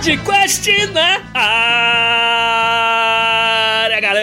Podcast na área, galera!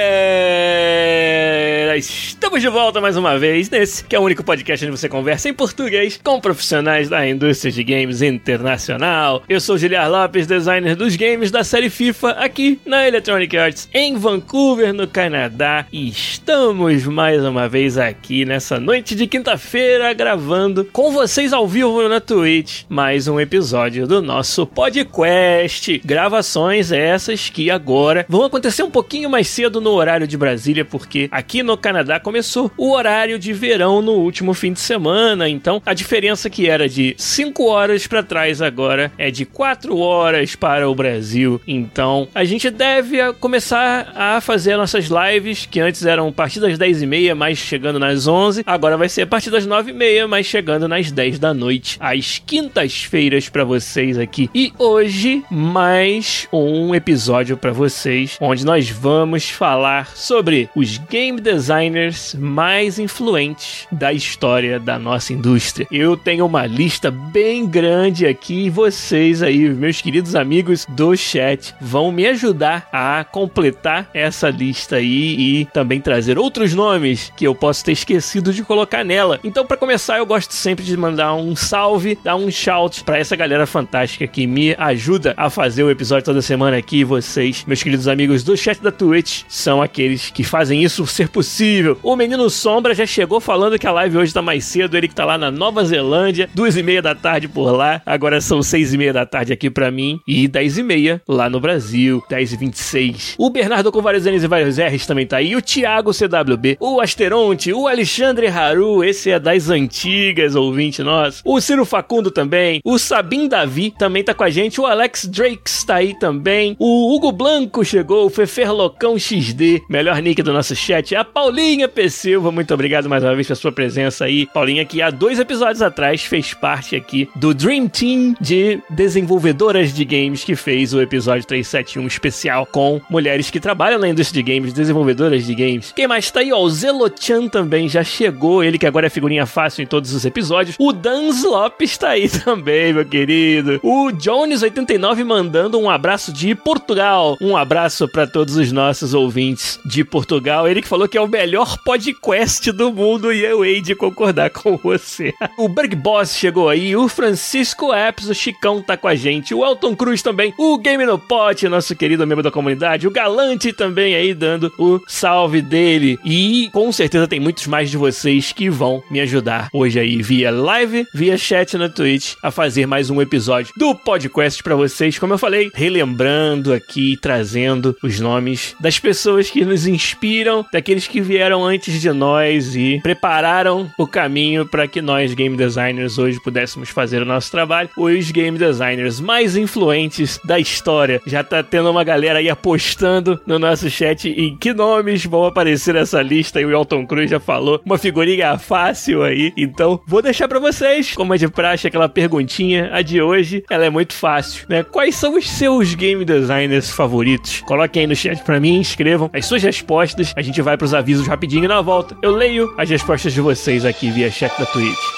Estamos de volta mais uma vez nesse que é o único podcast onde você conversa em português com profissionais da indústria de games internacional. Eu sou Giliar Lopes, designer dos games da série FIFA aqui na Electronic Arts em Vancouver, no Canadá. E estamos mais uma vez aqui nessa noite de quinta-feira gravando com vocês ao vivo na Twitch mais um episódio do nosso podcast. Gravações essas que agora vão acontecer um pouquinho mais cedo no horário de Brasília, porque aqui no Canadá começou o horário de verão no último fim de semana. Então, a diferença que era de 5 horas para trás agora é de 4 horas para o Brasil. Então, a gente deve começar a fazer nossas lives, que antes eram a partir das 10 e meia, mais chegando nas 11. Agora vai ser a partir das 9 e meia, mais chegando nas 10 da noite. Às quintas-feiras para vocês aqui. E hoje, mais um episódio para vocês, onde nós vamos falar sobre os game designers mais influentes da história da nossa indústria. Eu tenho uma lista bem grande aqui e vocês aí, meus queridos amigos do chat, vão me ajudar a completar essa lista aí e também trazer outros nomes que eu posso ter esquecido de colocar nela. Então, para começar, eu gosto sempre de mandar um salve, dar um shout para essa galera fantástica que me ajuda a fazer o episódio toda semana aqui. Vocês, meus queridos amigos do chat da Twitch, são aqueles que fazem isso ser possível. O Menino Sombra já chegou falando que a live hoje tá mais cedo. Ele que tá lá na Nova Zelândia, duas e meia da tarde por lá. Agora são seis e meia da tarde aqui pra mim. E dez e meia lá no Brasil, dez e vinte e seis. O Bernardo com vários N's e vários R's também tá aí. O Thiago CWB, o Asteronte, o Alexandre Haru, esse é das antigas, ouvinte nosso. O Ciro Facundo também. O Sabim Davi também tá com a gente. O Alex Drakes tá aí também. O Hugo Blanco chegou. O Fefer Locão XD, melhor nick do nosso chat. A Paulinha PC Silva, muito obrigado mais uma vez pela sua presença aí. Paulinha, que há dois episódios atrás fez parte aqui do Dream Team de desenvolvedoras de games que fez o episódio 371 especial com mulheres que trabalham na indústria de games, desenvolvedoras de games. Quem mais tá aí? Ó, o Zelochan também já chegou, ele que agora é figurinha fácil em todos os episódios. O Dans Lopes tá aí também, meu querido. O Jones89 mandando um abraço de Portugal. Um abraço para todos os nossos ouvintes de Portugal. Ele que falou que é o melhor podcast podcast do mundo e eu hei de concordar com você. o Berg Boss chegou aí, o Francisco Apps, o Chicão tá com a gente, o Elton Cruz também, o Game no Pot, nosso querido membro da comunidade, o Galante também aí dando o salve dele. E com certeza tem muitos mais de vocês que vão me ajudar hoje aí via live, via chat na Twitch, a fazer mais um episódio do podcast para vocês. Como eu falei, relembrando aqui, trazendo os nomes das pessoas que nos inspiram, daqueles que vieram antes de nós e prepararam o caminho para que nós, game designers, hoje pudéssemos fazer o nosso trabalho. Os game designers mais influentes da história. Já tá tendo uma galera aí apostando no nosso chat em que nomes vão aparecer nessa lista. E o Elton Cruz já falou uma figurinha fácil aí. Então, vou deixar para vocês, como é de praxe, aquela perguntinha. A de hoje, ela é muito fácil, né? Quais são os seus game designers favoritos? Coloquem aí no chat para mim, escrevam as suas respostas. A gente vai pros avisos rapidinho e na volta eu leio as respostas de vocês aqui via chat da Twitch.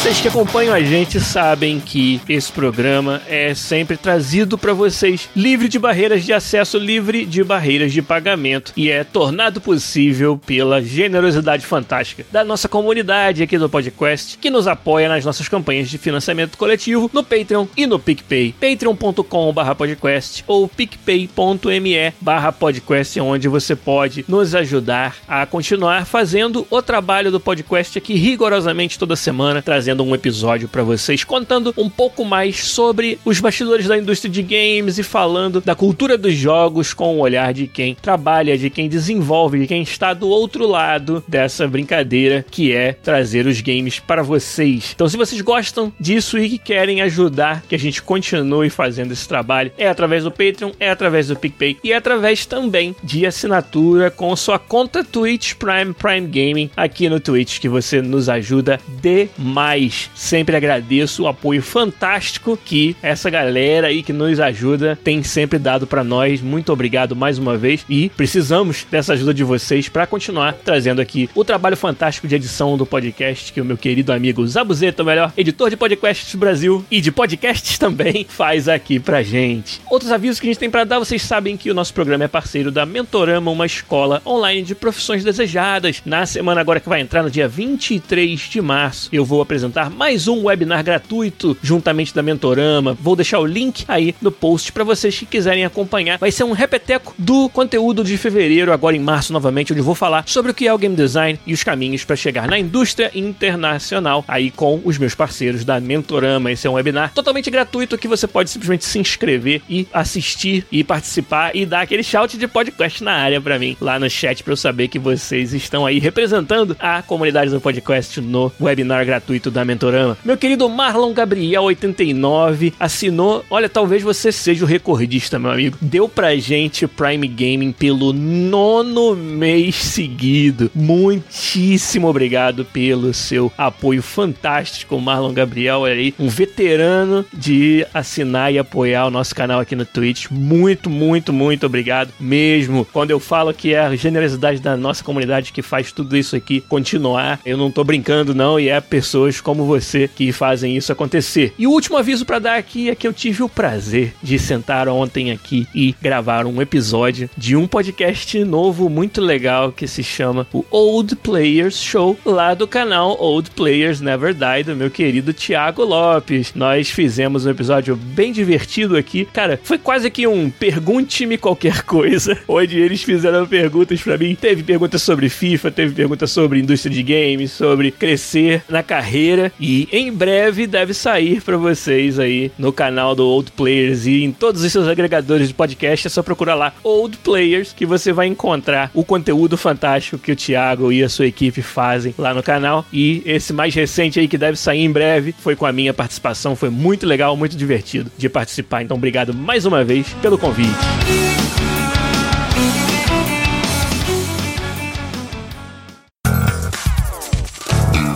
Vocês que acompanham a gente sabem que esse programa é sempre trazido para vocês livre de barreiras de acesso, livre de barreiras de pagamento e é tornado possível pela generosidade fantástica da nossa comunidade aqui do podcast que nos apoia nas nossas campanhas de financiamento coletivo no Patreon e no PicPay. patreon.com/podcast ou picpay.me/podcast onde você pode nos ajudar a continuar fazendo o trabalho do podcast aqui rigorosamente toda semana, trazendo trazendo um episódio para vocês contando um pouco mais sobre os bastidores da indústria de games e falando da cultura dos jogos com o olhar de quem trabalha, de quem desenvolve, de quem está do outro lado dessa brincadeira que é trazer os games para vocês. Então, se vocês gostam disso e que querem ajudar que a gente continue fazendo esse trabalho, é através do Patreon, é através do PicPay e é através também de assinatura com sua conta Twitch Prime Prime Gaming aqui no Twitch que você nos ajuda demais. Sempre agradeço o apoio fantástico que essa galera aí que nos ajuda tem sempre dado para nós. Muito obrigado mais uma vez e precisamos dessa ajuda de vocês para continuar trazendo aqui o trabalho fantástico de edição do podcast que o meu querido amigo Zabuzeta, o melhor editor de podcasts do Brasil e de podcasts também, faz aqui pra gente. Outros avisos que a gente tem para dar, vocês sabem que o nosso programa é parceiro da Mentorama, uma escola online de profissões desejadas. Na semana agora que vai entrar no dia 23 de março, eu vou apresentar mais um webinar gratuito juntamente da Mentorama. Vou deixar o link aí no post para vocês que quiserem acompanhar. Vai ser um repeteco do conteúdo de fevereiro, agora em março novamente, onde eu vou falar sobre o que é o game design e os caminhos para chegar na indústria internacional, aí com os meus parceiros da Mentorama. Esse é um webinar totalmente gratuito que você pode simplesmente se inscrever e assistir e participar e dar aquele shout de podcast na área para mim, lá no chat para eu saber que vocês estão aí representando a comunidade do podcast no webinar gratuito da Mentorama. Meu querido Marlon Gabriel 89 assinou, olha, talvez você seja o recordista, meu amigo. Deu pra gente Prime Gaming pelo nono mês seguido. Muitíssimo obrigado pelo seu apoio fantástico, Marlon Gabriel aí, um veterano de assinar e apoiar o nosso canal aqui no Twitch. Muito, muito, muito obrigado mesmo. Quando eu falo que é a generosidade da nossa comunidade que faz tudo isso aqui continuar, eu não tô brincando não, e é pessoas como você que fazem isso acontecer. E o último aviso para dar aqui é que eu tive o prazer de sentar ontem aqui e gravar um episódio de um podcast novo muito legal que se chama o Old Players Show, lá do canal Old Players Never Die, do meu querido Thiago Lopes. Nós fizemos um episódio bem divertido aqui. Cara, foi quase que um pergunte-me qualquer coisa, onde eles fizeram perguntas para mim. Teve perguntas sobre FIFA, teve perguntas sobre indústria de games, sobre crescer na carreira e em breve deve sair para vocês aí no canal do Old Players e em todos os seus agregadores de podcast. É só procurar lá Old Players que você vai encontrar o conteúdo fantástico que o Thiago e a sua equipe fazem lá no canal. E esse mais recente aí que deve sair em breve foi com a minha participação. Foi muito legal, muito divertido de participar. Então, obrigado mais uma vez pelo convite.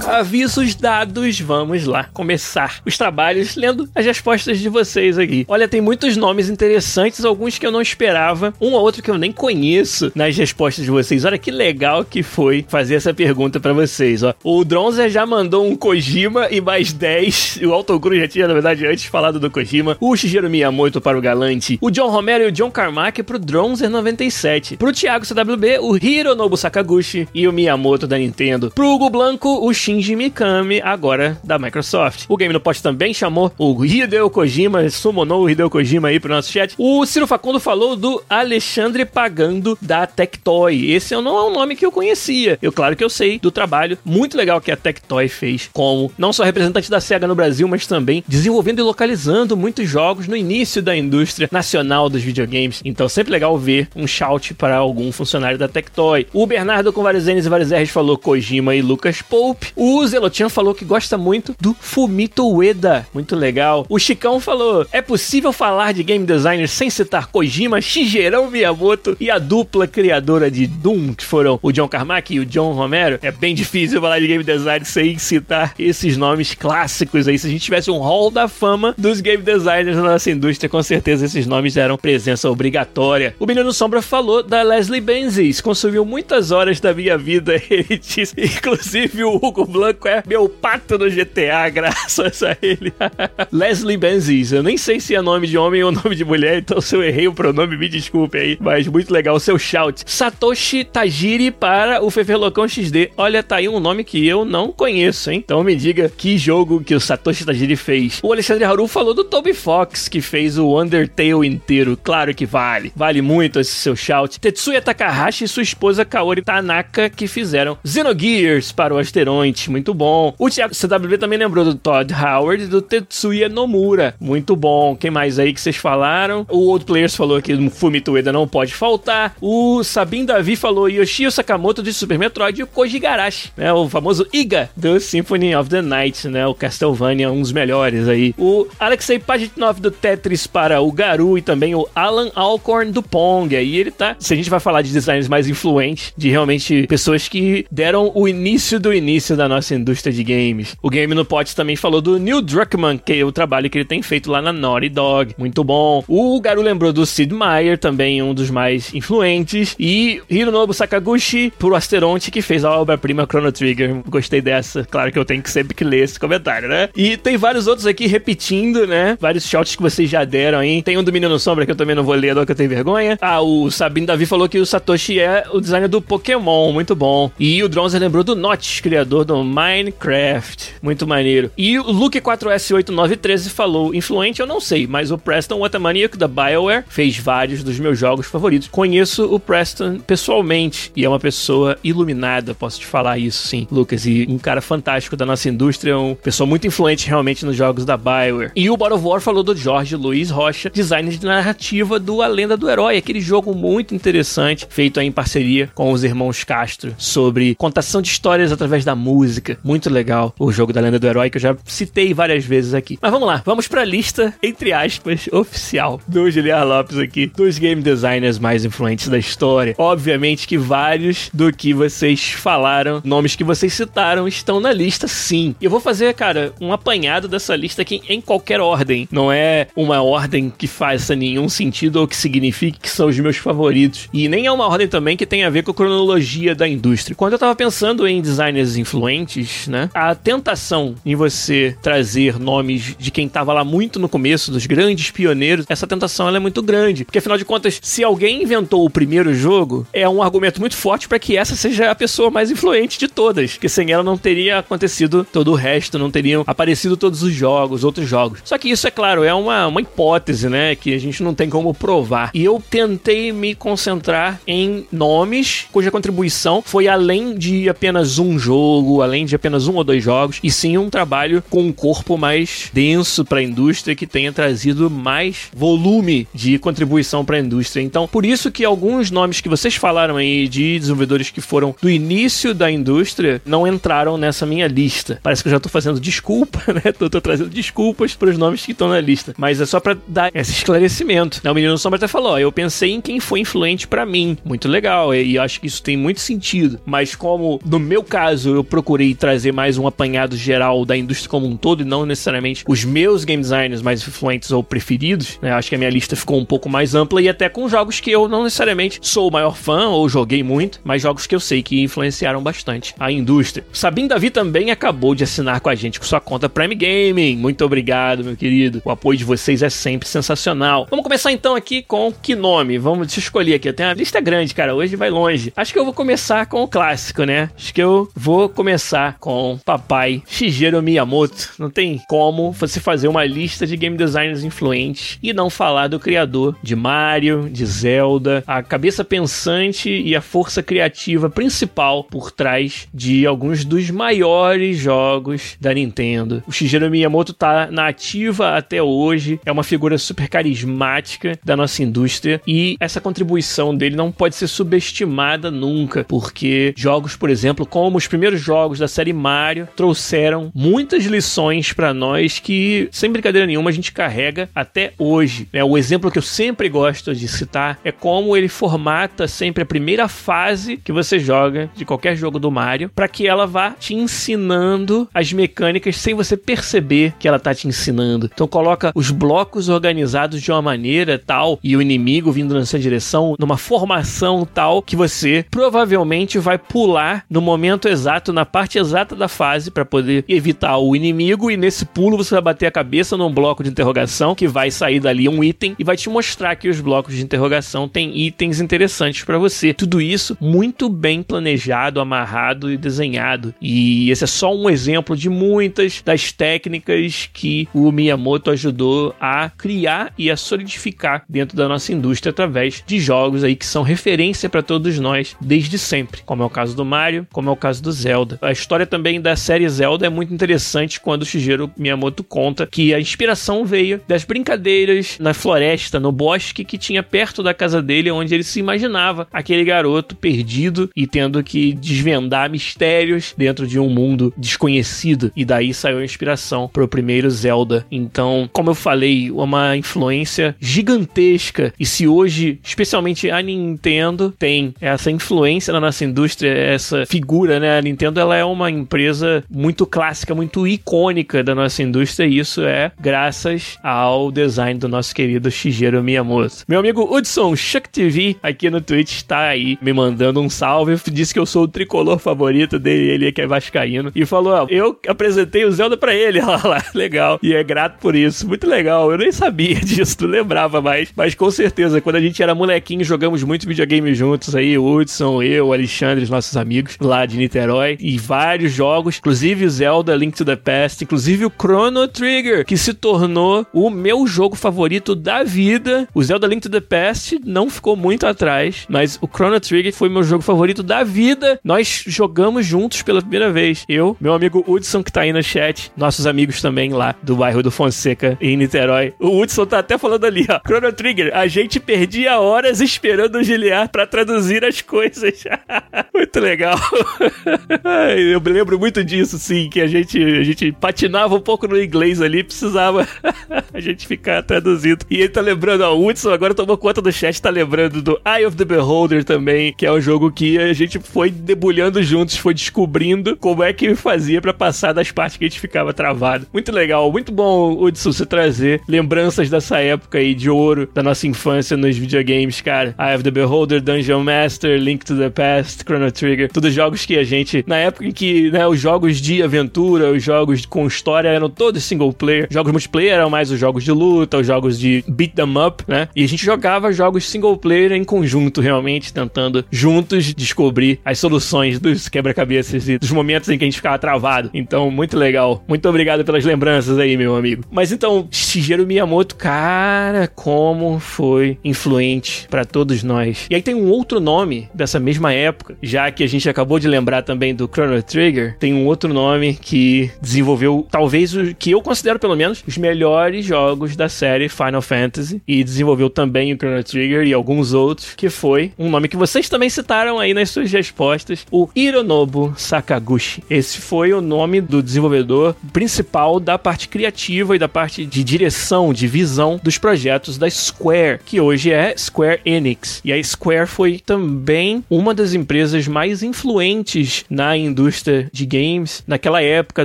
Avisos dados, vamos lá começar os trabalhos lendo as respostas de vocês aqui. Olha, tem muitos nomes interessantes, alguns que eu não esperava, um ou outro que eu nem conheço nas respostas de vocês. Olha que legal que foi fazer essa pergunta para vocês, ó. O Dronzer já mandou um Kojima e mais 10. O Autoguru já tinha, na verdade, antes falado do Kojima. O Shigeru Miyamoto para o Galante. O John Romero e o John Carmack pro Dronzer 97. Pro Thiago CWB, o Hironobu Sakaguchi e o Miyamoto da Nintendo. Pro Hugo Blanco, o Shinji Mikami, agora da Microsoft. O Game no Post também chamou o Hideo Kojima, summonou o Hideo Kojima aí pro nosso chat. O Ciro Facundo falou do Alexandre Pagando da Tectoy. Esse não é um nome que eu conhecia. Eu, claro que eu sei do trabalho muito legal que a Tectoy fez como não só representante da SEGA no Brasil, mas também desenvolvendo e localizando muitos jogos no início da indústria nacional dos videogames. Então, sempre legal ver um shout para algum funcionário da Tectoy. O Bernardo com vários N's e vários R's falou Kojima e Lucas Pope. Zelotian falou que gosta muito do Fumito Ueda. Muito legal. O Chicão falou: é possível falar de game designer sem citar Kojima, Shigeru Miyamoto e a dupla criadora de Doom, que foram o John Carmack e o John Romero? É bem difícil falar de game design sem citar esses nomes clássicos aí. Se a gente tivesse um hall da fama dos game designers na nossa indústria, com certeza esses nomes eram presença obrigatória. O Menino Sombra falou da Leslie Benzies, consumiu muitas horas da minha vida, ele disse, inclusive o Hugo Blanco é meu pato no GTA, graças a ele. Leslie Benzies, eu nem sei se é nome de homem ou nome de mulher, então se eu errei o pronome, me desculpe aí, mas muito legal o seu shout. Satoshi Tajiri para o Fefelocão XD. Olha, tá aí um nome que eu não conheço, hein? Então me diga que jogo que o Satoshi Tajiri fez. O Alexandre Haru falou do Toby Fox, que fez o Undertale inteiro. Claro que vale. Vale muito esse seu shout. Tetsuya Takahashi e sua esposa Kaori Tanaka, que fizeram Xenogears para o Asteroid. Muito bom. O Thiago CWB também lembrou do Todd Howard e do Tetsuya Nomura, muito bom. Quem mais aí que vocês falaram? O Old Players falou que o Fumito Ueda não pode faltar. O Sabin Davi falou Yoshio Sakamoto de Super Metroid e o Koji Garashi, né? O famoso Iga do Symphony of the Night, né? O Castlevania, um dos melhores aí. O Alexei Pajitnov do Tetris para o Garu e também o Alan Alcorn do Pong. Aí ele tá. Se a gente vai falar de designers mais influentes, de realmente pessoas que deram o início do início da nossa indústria de games. O Game no Pot também falou do Neil Druckmann, que é o trabalho que ele tem feito lá na Naughty Dog. Muito bom. O Garu lembrou do Sid Meier, também um dos mais influentes. E Hironobu Sakaguchi, por Asteronte, que fez a obra-prima Chrono Trigger. Gostei dessa. Claro que eu tenho que sempre que ler esse comentário, né? E tem vários outros aqui repetindo, né? Vários shots que vocês já deram aí. Tem um do Menino Sombra que eu também não vou ler, que eu tenho vergonha. Ah, o Sabino Davi falou que o Satoshi é o designer do Pokémon. Muito bom. E o Dronzer lembrou do Notch, criador do Minecraft. Muito maneiro. E o Luke4S8913 falou: influente eu não sei, mas o Preston Watermaniac da BioWare fez vários dos meus jogos favoritos. Conheço o Preston pessoalmente e é uma pessoa iluminada, posso te falar isso sim, Lucas. E um cara fantástico da nossa indústria, uma pessoa muito influente realmente nos jogos da BioWare. E o God of War falou do Jorge Luiz Rocha, designer de narrativa do A Lenda do Herói, aquele jogo muito interessante, feito em parceria com os irmãos Castro, sobre contação de histórias através da música. Muito legal o jogo da Lenda do Herói, que eu já citei várias vezes aqui. Mas vamos lá, vamos pra lista, entre aspas, oficial do Giliar Lopes aqui, dos game designers mais influentes da história. Obviamente que vários do que vocês falaram, nomes que vocês citaram, estão na lista sim. E eu vou fazer, cara, um apanhado dessa lista aqui em qualquer ordem. Não é uma ordem que faça nenhum sentido ou que signifique que são os meus favoritos. E nem é uma ordem também que tem a ver com a cronologia da indústria. Quando eu tava pensando em designers influentes, né? A tentação em você trazer nomes de quem tava lá muito no começo, dos grandes pioneiros, essa tentação ela é muito grande. Porque afinal de contas, se alguém inventou o primeiro jogo, é um argumento muito forte para que essa seja a pessoa mais influente de todas. Porque sem ela não teria acontecido todo o resto, não teriam aparecido todos os jogos, outros jogos. Só que isso, é claro, é uma, uma hipótese, né? Que a gente não tem como provar. E eu tentei me concentrar em nomes cuja contribuição foi além de apenas um jogo, além de apenas um ou dois jogos, e sim um trabalho com um corpo mais denso para a indústria que tenha trazido mais volume de contribuição para a indústria. Então, por isso que alguns nomes que vocês falaram aí de desenvolvedores que foram do início da indústria não entraram nessa minha lista. Parece que eu já tô fazendo desculpa, né? Tô, tô trazendo desculpas para os nomes que estão na lista, mas é só para dar esse esclarecimento. O menino Sombra até falou: ó, eu pensei em quem foi influente para mim. Muito legal, e acho que isso tem muito sentido. Mas como no meu caso eu procurei trazer mais um apanhado geral da indústria como um todo e não necessariamente os meus game designers mais influentes ou preferidos, né? Acho que a minha lista ficou um pouco mais ampla e até com jogos que eu não necessariamente sou o maior fã ou joguei muito, mas jogos que eu sei que influenciaram bastante a indústria. Sabim Davi também acabou de assinar com a gente com sua conta Prime Gaming. Muito obrigado, meu querido. O apoio de vocês é sempre sensacional. Vamos começar então aqui com que nome? Vamos escolher aqui. Eu tenho uma lista grande, cara. Hoje vai longe. Acho que eu vou começar com o clássico, né? Acho que eu vou começar com papai Shigeru Miyamoto. Não tem como você fazer uma lista de game designers influentes e não falar do criador de Mario, de Zelda, a cabeça pensante e a força criativa principal por trás de alguns dos maiores jogos da Nintendo. O Shigeru Miyamoto tá na ativa até hoje, é uma figura super carismática da nossa indústria e essa contribuição dele não pode ser subestimada nunca, porque jogos, por exemplo, como os primeiros jogos da série Mario, trouxeram muitas lições para nós que, sem brincadeira nenhuma, a gente carrega até hoje. É, o exemplo que eu sempre gosto de citar é como ele formata sempre a primeira fase que você joga de qualquer jogo do Mario, para que ela vá te ensinando as mecânicas sem você perceber que ela tá te ensinando. Então coloca os blocos organizados de uma maneira tal e o inimigo vindo na sua direção numa formação tal que você provavelmente vai pular no momento exato, na parte exata da fase para poder evitar o inimigo e nesse pulo você vai bater a cabeça num bloco de interrogação que vai sair dali um item e vai te mostrar que os blocos de interrogação têm itens interessantes para você. Tudo isso muito bem planejado, amarrado e desenhado. E esse é só um exemplo de muitas das técnicas que o Miyamoto ajudou a criar e a solidificar dentro da nossa indústria através de jogos aí que são referência para todos nós desde sempre, como é o caso do Mario, como é o caso do Zelda. A história também da série Zelda é muito interessante quando o Shigeru Miyamoto conta que a inspiração veio das brincadeiras na floresta, no bosque que tinha perto da casa dele, onde ele se imaginava aquele garoto perdido e tendo que desvendar mistérios dentro de um mundo desconhecido. E daí saiu a inspiração para o primeiro Zelda. Então, como eu falei, uma influência gigantesca. E se hoje, especialmente a Nintendo, tem essa influência na nossa indústria, essa figura, né? A Nintendo ela é uma empresa muito clássica, muito icônica da nossa indústria, e isso é graças ao design do nosso querido Shigeru Miyamoto. Meu amigo Hudson Chuck TV aqui no Twitch está aí me mandando um salve, disse que eu sou o tricolor favorito dele, ele que é vascaíno, e falou: ó, eu apresentei o Zelda para ele, olha lá, legal, e é grato por isso, muito legal. Eu nem sabia disso, não lembrava mais, mas com certeza, quando a gente era molequinho, jogamos muito videogame juntos aí, Hudson, eu, Alexandre, os nossos amigos lá de Niterói, e jogos, inclusive o Zelda Link to the Past, inclusive o Chrono Trigger, que se tornou o meu jogo favorito da vida. O Zelda Link to the Past não ficou muito atrás, mas o Chrono Trigger foi meu jogo favorito da vida. Nós jogamos juntos pela primeira vez. Eu, meu amigo Hudson, que tá aí no chat, nossos amigos também lá do bairro do Fonseca, em Niterói. O Hudson tá até falando ali, ó. Chrono Trigger, a gente perdia horas esperando o Giliar para traduzir as coisas. muito legal. eu me lembro muito disso, sim, que a gente, a gente patinava um pouco no inglês ali, precisava a gente ficar traduzindo. E ele tá lembrando, ó, o Hudson agora tomou conta do chat, tá lembrando do Eye of the Beholder também, que é um jogo que a gente foi debulhando juntos, foi descobrindo como é que fazia para passar das partes que a gente ficava travado. Muito legal, muito bom, Hudson, você trazer lembranças dessa época aí de ouro da nossa infância nos videogames, cara. Eye of the Beholder, Dungeon Master, Link to the Past, Chrono Trigger, todos jogos que a gente, na época em que né, os jogos de aventura, os jogos com história eram todos single player, jogos multiplayer eram mais os jogos de luta, os jogos de beat them up, né? E a gente jogava jogos single player em conjunto, realmente, tentando juntos descobrir as soluções dos quebra-cabeças e dos momentos em que a gente ficava travado. Então, muito legal. Muito obrigado pelas lembranças aí, meu amigo. Mas então, Shigeru Miyamoto, cara, como foi influente para todos nós. E aí tem um outro nome dessa mesma época, já que a gente acabou de lembrar também do Chrono Trigger, tem um outro nome que desenvolveu talvez o que eu considero pelo menos os melhores jogos da série Final Fantasy e desenvolveu também o Chrono Trigger e alguns outros, que foi um nome que vocês também citaram aí nas suas respostas, o Hironobu Sakaguchi. Esse foi o nome do desenvolvedor principal da parte criativa e da parte de direção, de visão dos projetos da Square, que hoje é Square Enix. E a Square foi também uma das empresas mais influentes na indústria de games naquela época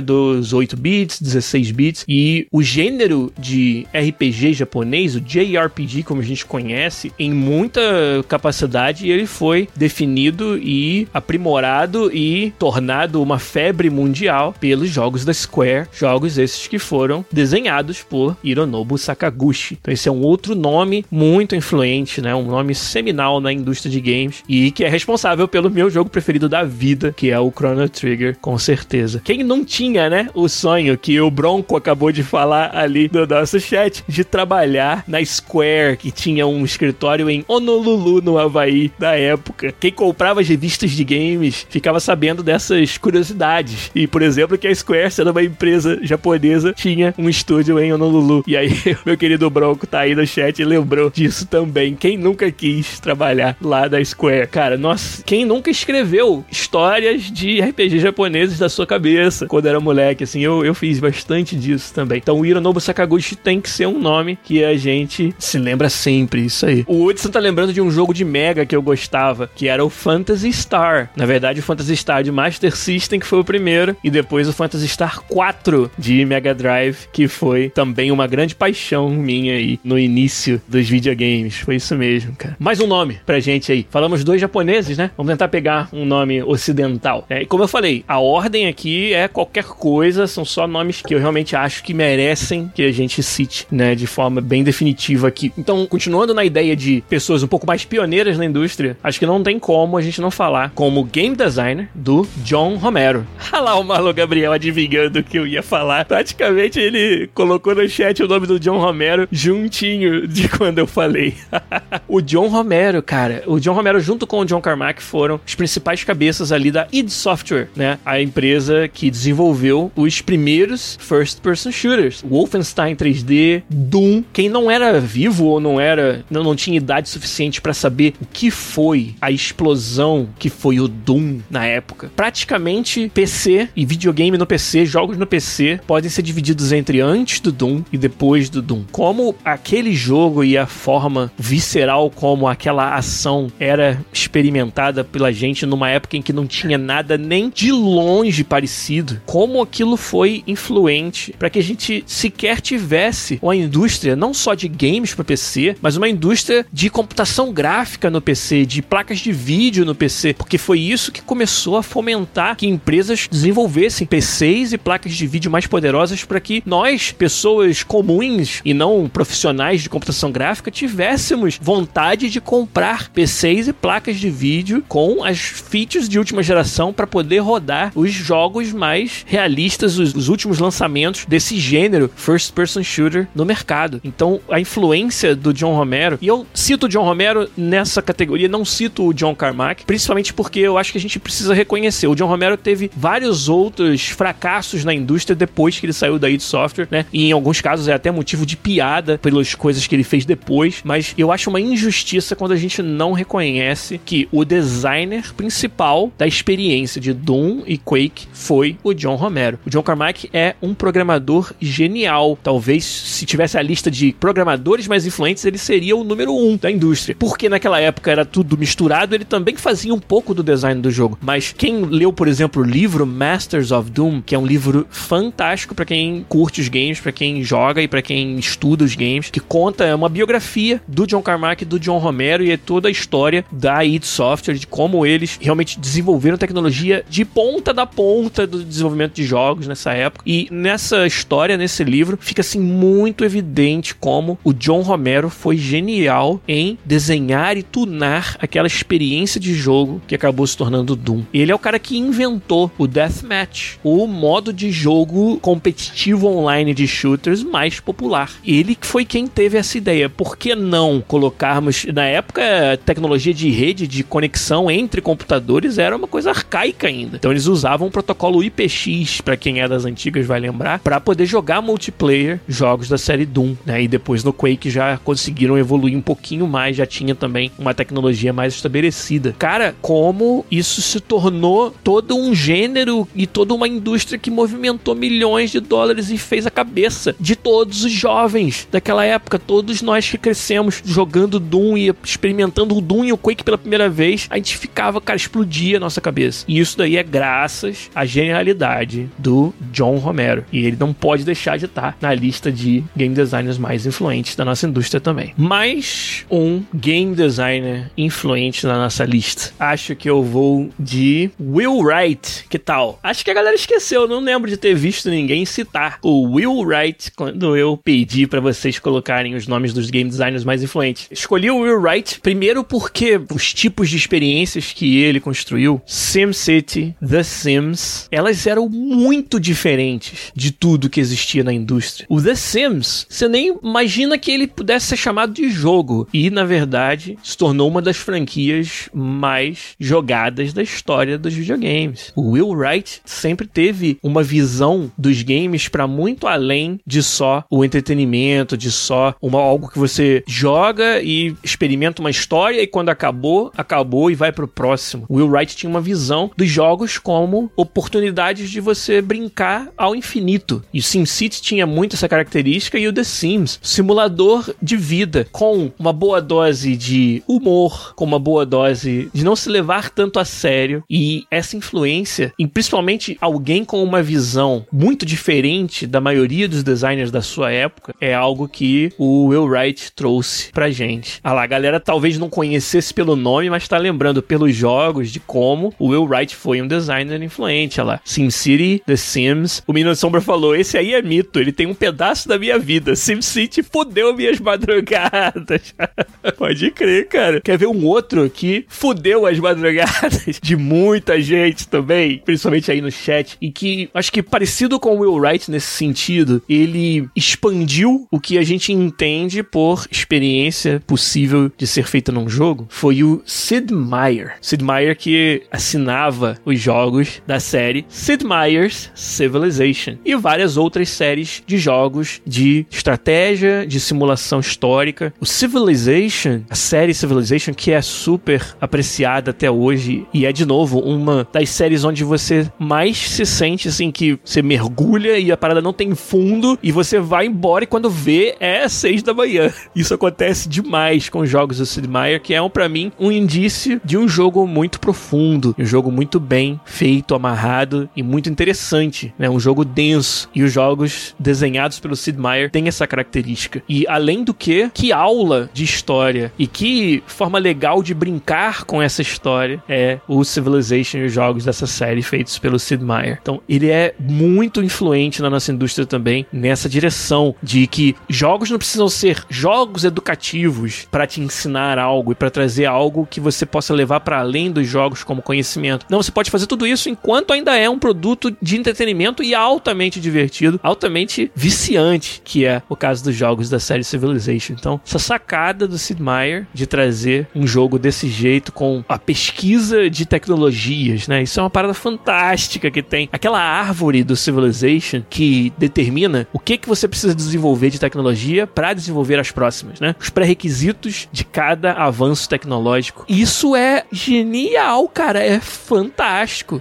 dos 8 bits, 16 bits e o gênero de RPG japonês, o JRPG como a gente conhece, em muita capacidade ele foi definido e aprimorado e tornado uma febre mundial pelos jogos da Square, jogos esses que foram desenhados por Hironobu Sakaguchi. Então esse é um outro nome muito influente, né? Um nome seminal na indústria de games e que é responsável pelo meu jogo preferido da vida, que é o Chrono Trigger, com certeza. Quem não tinha, né, o sonho que o Bronco acabou de falar ali no nosso chat de trabalhar na Square, que tinha um escritório em Honolulu, no Havaí, da época. Quem comprava as revistas de games ficava sabendo dessas curiosidades. E, por exemplo, que a Square, sendo uma empresa japonesa, tinha um estúdio em Honolulu. E aí, meu querido Bronco tá aí no chat e lembrou disso também. Quem nunca quis trabalhar lá da Square? Cara, nossa, quem nunca escreveu histórias de RPG japoneses da sua cabeça quando era moleque? Assim, eu, eu fiz bastante disso também. Então, o Hironobu Sakaguchi tem que ser um nome que a gente se lembra sempre. Isso aí. O Hudson tá lembrando de um jogo de Mega que eu gostava, que era o Phantasy Star. Na verdade, o Phantasy Star de Master System, que foi o primeiro, e depois o Phantasy Star 4 de Mega Drive, que foi também uma grande paixão minha aí no início dos videogames. Foi isso mesmo, cara. Mais um nome pra gente aí. Falamos dois japoneses, né? Vamos tentar pegar um nome ocidental. É, como eu falei, a ordem aqui é qualquer coisa, são só nomes que eu realmente acho que merecem que a gente cite, né, de forma bem definitiva aqui. Então, continuando na ideia de pessoas um pouco mais pioneiras na indústria, acho que não tem como a gente não falar como game designer do John Romero. Olha lá o Marlon Gabriel adivinhando o que eu ia falar. Praticamente ele colocou no chat o nome do John Romero juntinho de quando eu falei. o John Romero, cara, o John Romero junto com o John Carmack foram os principais cabeças ali da id Software Né, a empresa que desenvolveu os primeiros first person shooters, Wolfenstein 3D, Doom. Quem não era vivo ou não era, não, não tinha idade suficiente para saber o que foi a explosão que foi o Doom na época. Praticamente PC e videogame no PC, jogos no PC podem ser divididos entre antes do Doom e depois do Doom. Como aquele jogo e a forma visceral como aquela ação era experimentada pela gente numa época em que não tinha nada nem de longe parecido, como aquilo foi influente para que a gente sequer tivesse uma indústria não só de games para PC, mas uma indústria de computação gráfica no PC, de placas de vídeo no PC, porque foi isso que começou a fomentar que empresas desenvolvessem PCs e placas de vídeo mais poderosas para que nós, pessoas comuns e não profissionais de computação gráfica, tivéssemos vontade de comprar PCs e placas de vídeo com as features de última geração para poder rodar os jogos mais realistas, os, os últimos lançamentos desse gênero first person shooter no mercado. Então, a influência do John Romero, e eu cito o John Romero nessa categoria, não cito o John Carmack, principalmente porque eu acho que a gente precisa reconhecer. O John Romero teve vários outros fracassos na indústria depois que ele saiu da id Software, né? E em alguns casos é até motivo de piada pelas coisas que ele fez depois, mas eu acho uma injustiça quando a gente não reconhece que o designer principal da experiência de Doom e Quake foi o John Romero. O John Carmack é um programador genial. Talvez se tivesse a lista de programadores mais influentes, ele seria o número um da indústria. Porque naquela época era tudo misturado, ele também fazia um pouco do design do jogo. Mas quem leu, por exemplo, o livro Masters of Doom, que é um livro fantástico para quem curte os games, para quem joga e para quem estuda os games, que conta é uma biografia do John Carmack e do John Romero e é toda a história da id Software, de como eles realmente desenvolveram tecnologia de ponta da ponta do desenvolvimento de jogos nessa época. E nessa história, nesse livro, fica assim muito evidente como o John Romero foi genial em desenhar e tunar aquela experiência de jogo que acabou se tornando Doom. Ele é o cara que inventou o Deathmatch, o modo de jogo competitivo online de shooters mais popular. Ele foi quem teve essa ideia. Por que não colocarmos na época tecnologia de rede de conexão entre computadores era uma coisa arcaica ainda. Então eles usavam o protocolo IPX, para quem é das antigas vai lembrar, para poder jogar multiplayer jogos da série Doom, né? E depois no Quake já conseguiram evoluir um pouquinho mais, já tinha também uma tecnologia mais estabelecida. Cara, como isso se tornou todo um gênero e toda uma indústria que movimentou milhões de dólares e fez a cabeça de todos os jovens daquela época, todos nós que crescemos jogando Doom e experimentando o Doom e o Quake pela primeira vez, a gente ficava, cara, explodia a nossa cabeça. E isso daí é graças à genialidade do John Romero. E ele não pode deixar de estar na lista de game designers mais influentes da nossa indústria também. Mais um game designer influente na nossa lista. Acho que eu vou de Will Wright. Que tal? Acho que a galera esqueceu, não lembro de ter visto ninguém citar o Will Wright quando eu pedi para vocês colocarem os nomes dos game designers mais influentes. Escolhi o Will Wright primeiro porque os tipos de experiências que ele construiu, SimCity, The Sims, elas eram muito diferentes de tudo que existia na indústria. O The Sims, você nem imagina que ele pudesse ser chamado de jogo e, na verdade, se tornou uma das franquias mais jogadas da história dos videogames. O Will Wright sempre teve uma visão dos games para muito além de só o entretenimento, de só uma, algo que você joga e experimenta uma história e quando acabou, acabou e vai pro próximo. O Will Wright tinha uma visão dos jogos como oportunidades de você brincar ao infinito. E SimCity tinha muito essa característica e o The Sims, simulador de vida com uma boa dose de humor, com uma boa dose de não se levar tanto a sério e essa influência, em principalmente alguém com uma visão muito diferente da maioria dos designers da sua época, é algo que o Will Wright trouxe pra gente. Ah lá, a galera talvez não conhecesse pelo nome, mas tá lembrando pelos jogos de como o Will Wright foi um designer influente. Olha lá, SimCity, The Sims. O Menino Sombra falou: esse aí é mito, ele tem um pedaço da minha vida. SimCity fudeu minhas madrugadas. Pode crer, cara. Quer ver um outro que fudeu as madrugadas de muita gente também, principalmente aí no chat, e que acho que parecido com o Will Wright nesse sentido, ele expandiu o que a gente entende por experiência possível de ser feita num jogo, foi o Sid Meier. Sid Meier que assinava os jogos da série Sid Meier's Civilization e várias outras séries de jogos de estratégia, de simulação histórica. O Civilization, a série Civilization, que é super apreciada até hoje e é de novo uma das séries onde você mais se sente assim que você mergulha e a parada não tem fundo e você vai embora e quando vê é seis da manhã. Isso acontece demais com os jogos do Sid Meier, que é um para mim um indício de um jogo muito profundo, um jogo muito bem feito, amarrado e muito interessante, né? Um jogo denso e os jogos desenhados pelo Sid Meier têm essa característica. E além do que, que aula de história e que forma legal de brincar com essa história é o Civilization e os jogos dessa série feitos pelo Sid Meier. Então, ele é muito influente na nossa indústria também nessa direção de que jogos não precisam ser jogos educativos para te ensinar algo e para trazer algo que você possa levar para além dos jogos como conhecimento. Não, você pode fazer tudo isso enquanto ainda é um produto de entretenimento e altamente divertido, altamente viciante, que é o caso dos jogos da série Civilization. Então, essa sacada do Sid Meier de trazer um jogo desse jeito com a pesquisa de tecnologias, né? Isso é uma parada fantástica que tem. Aquela árvore do Civilization que determina o que que você precisa desenvolver de tecnologia para desenvolver as próximas, né? Os pré-requisitos de cada avanço tecnológico. Isso é genial, cara, é fantástico.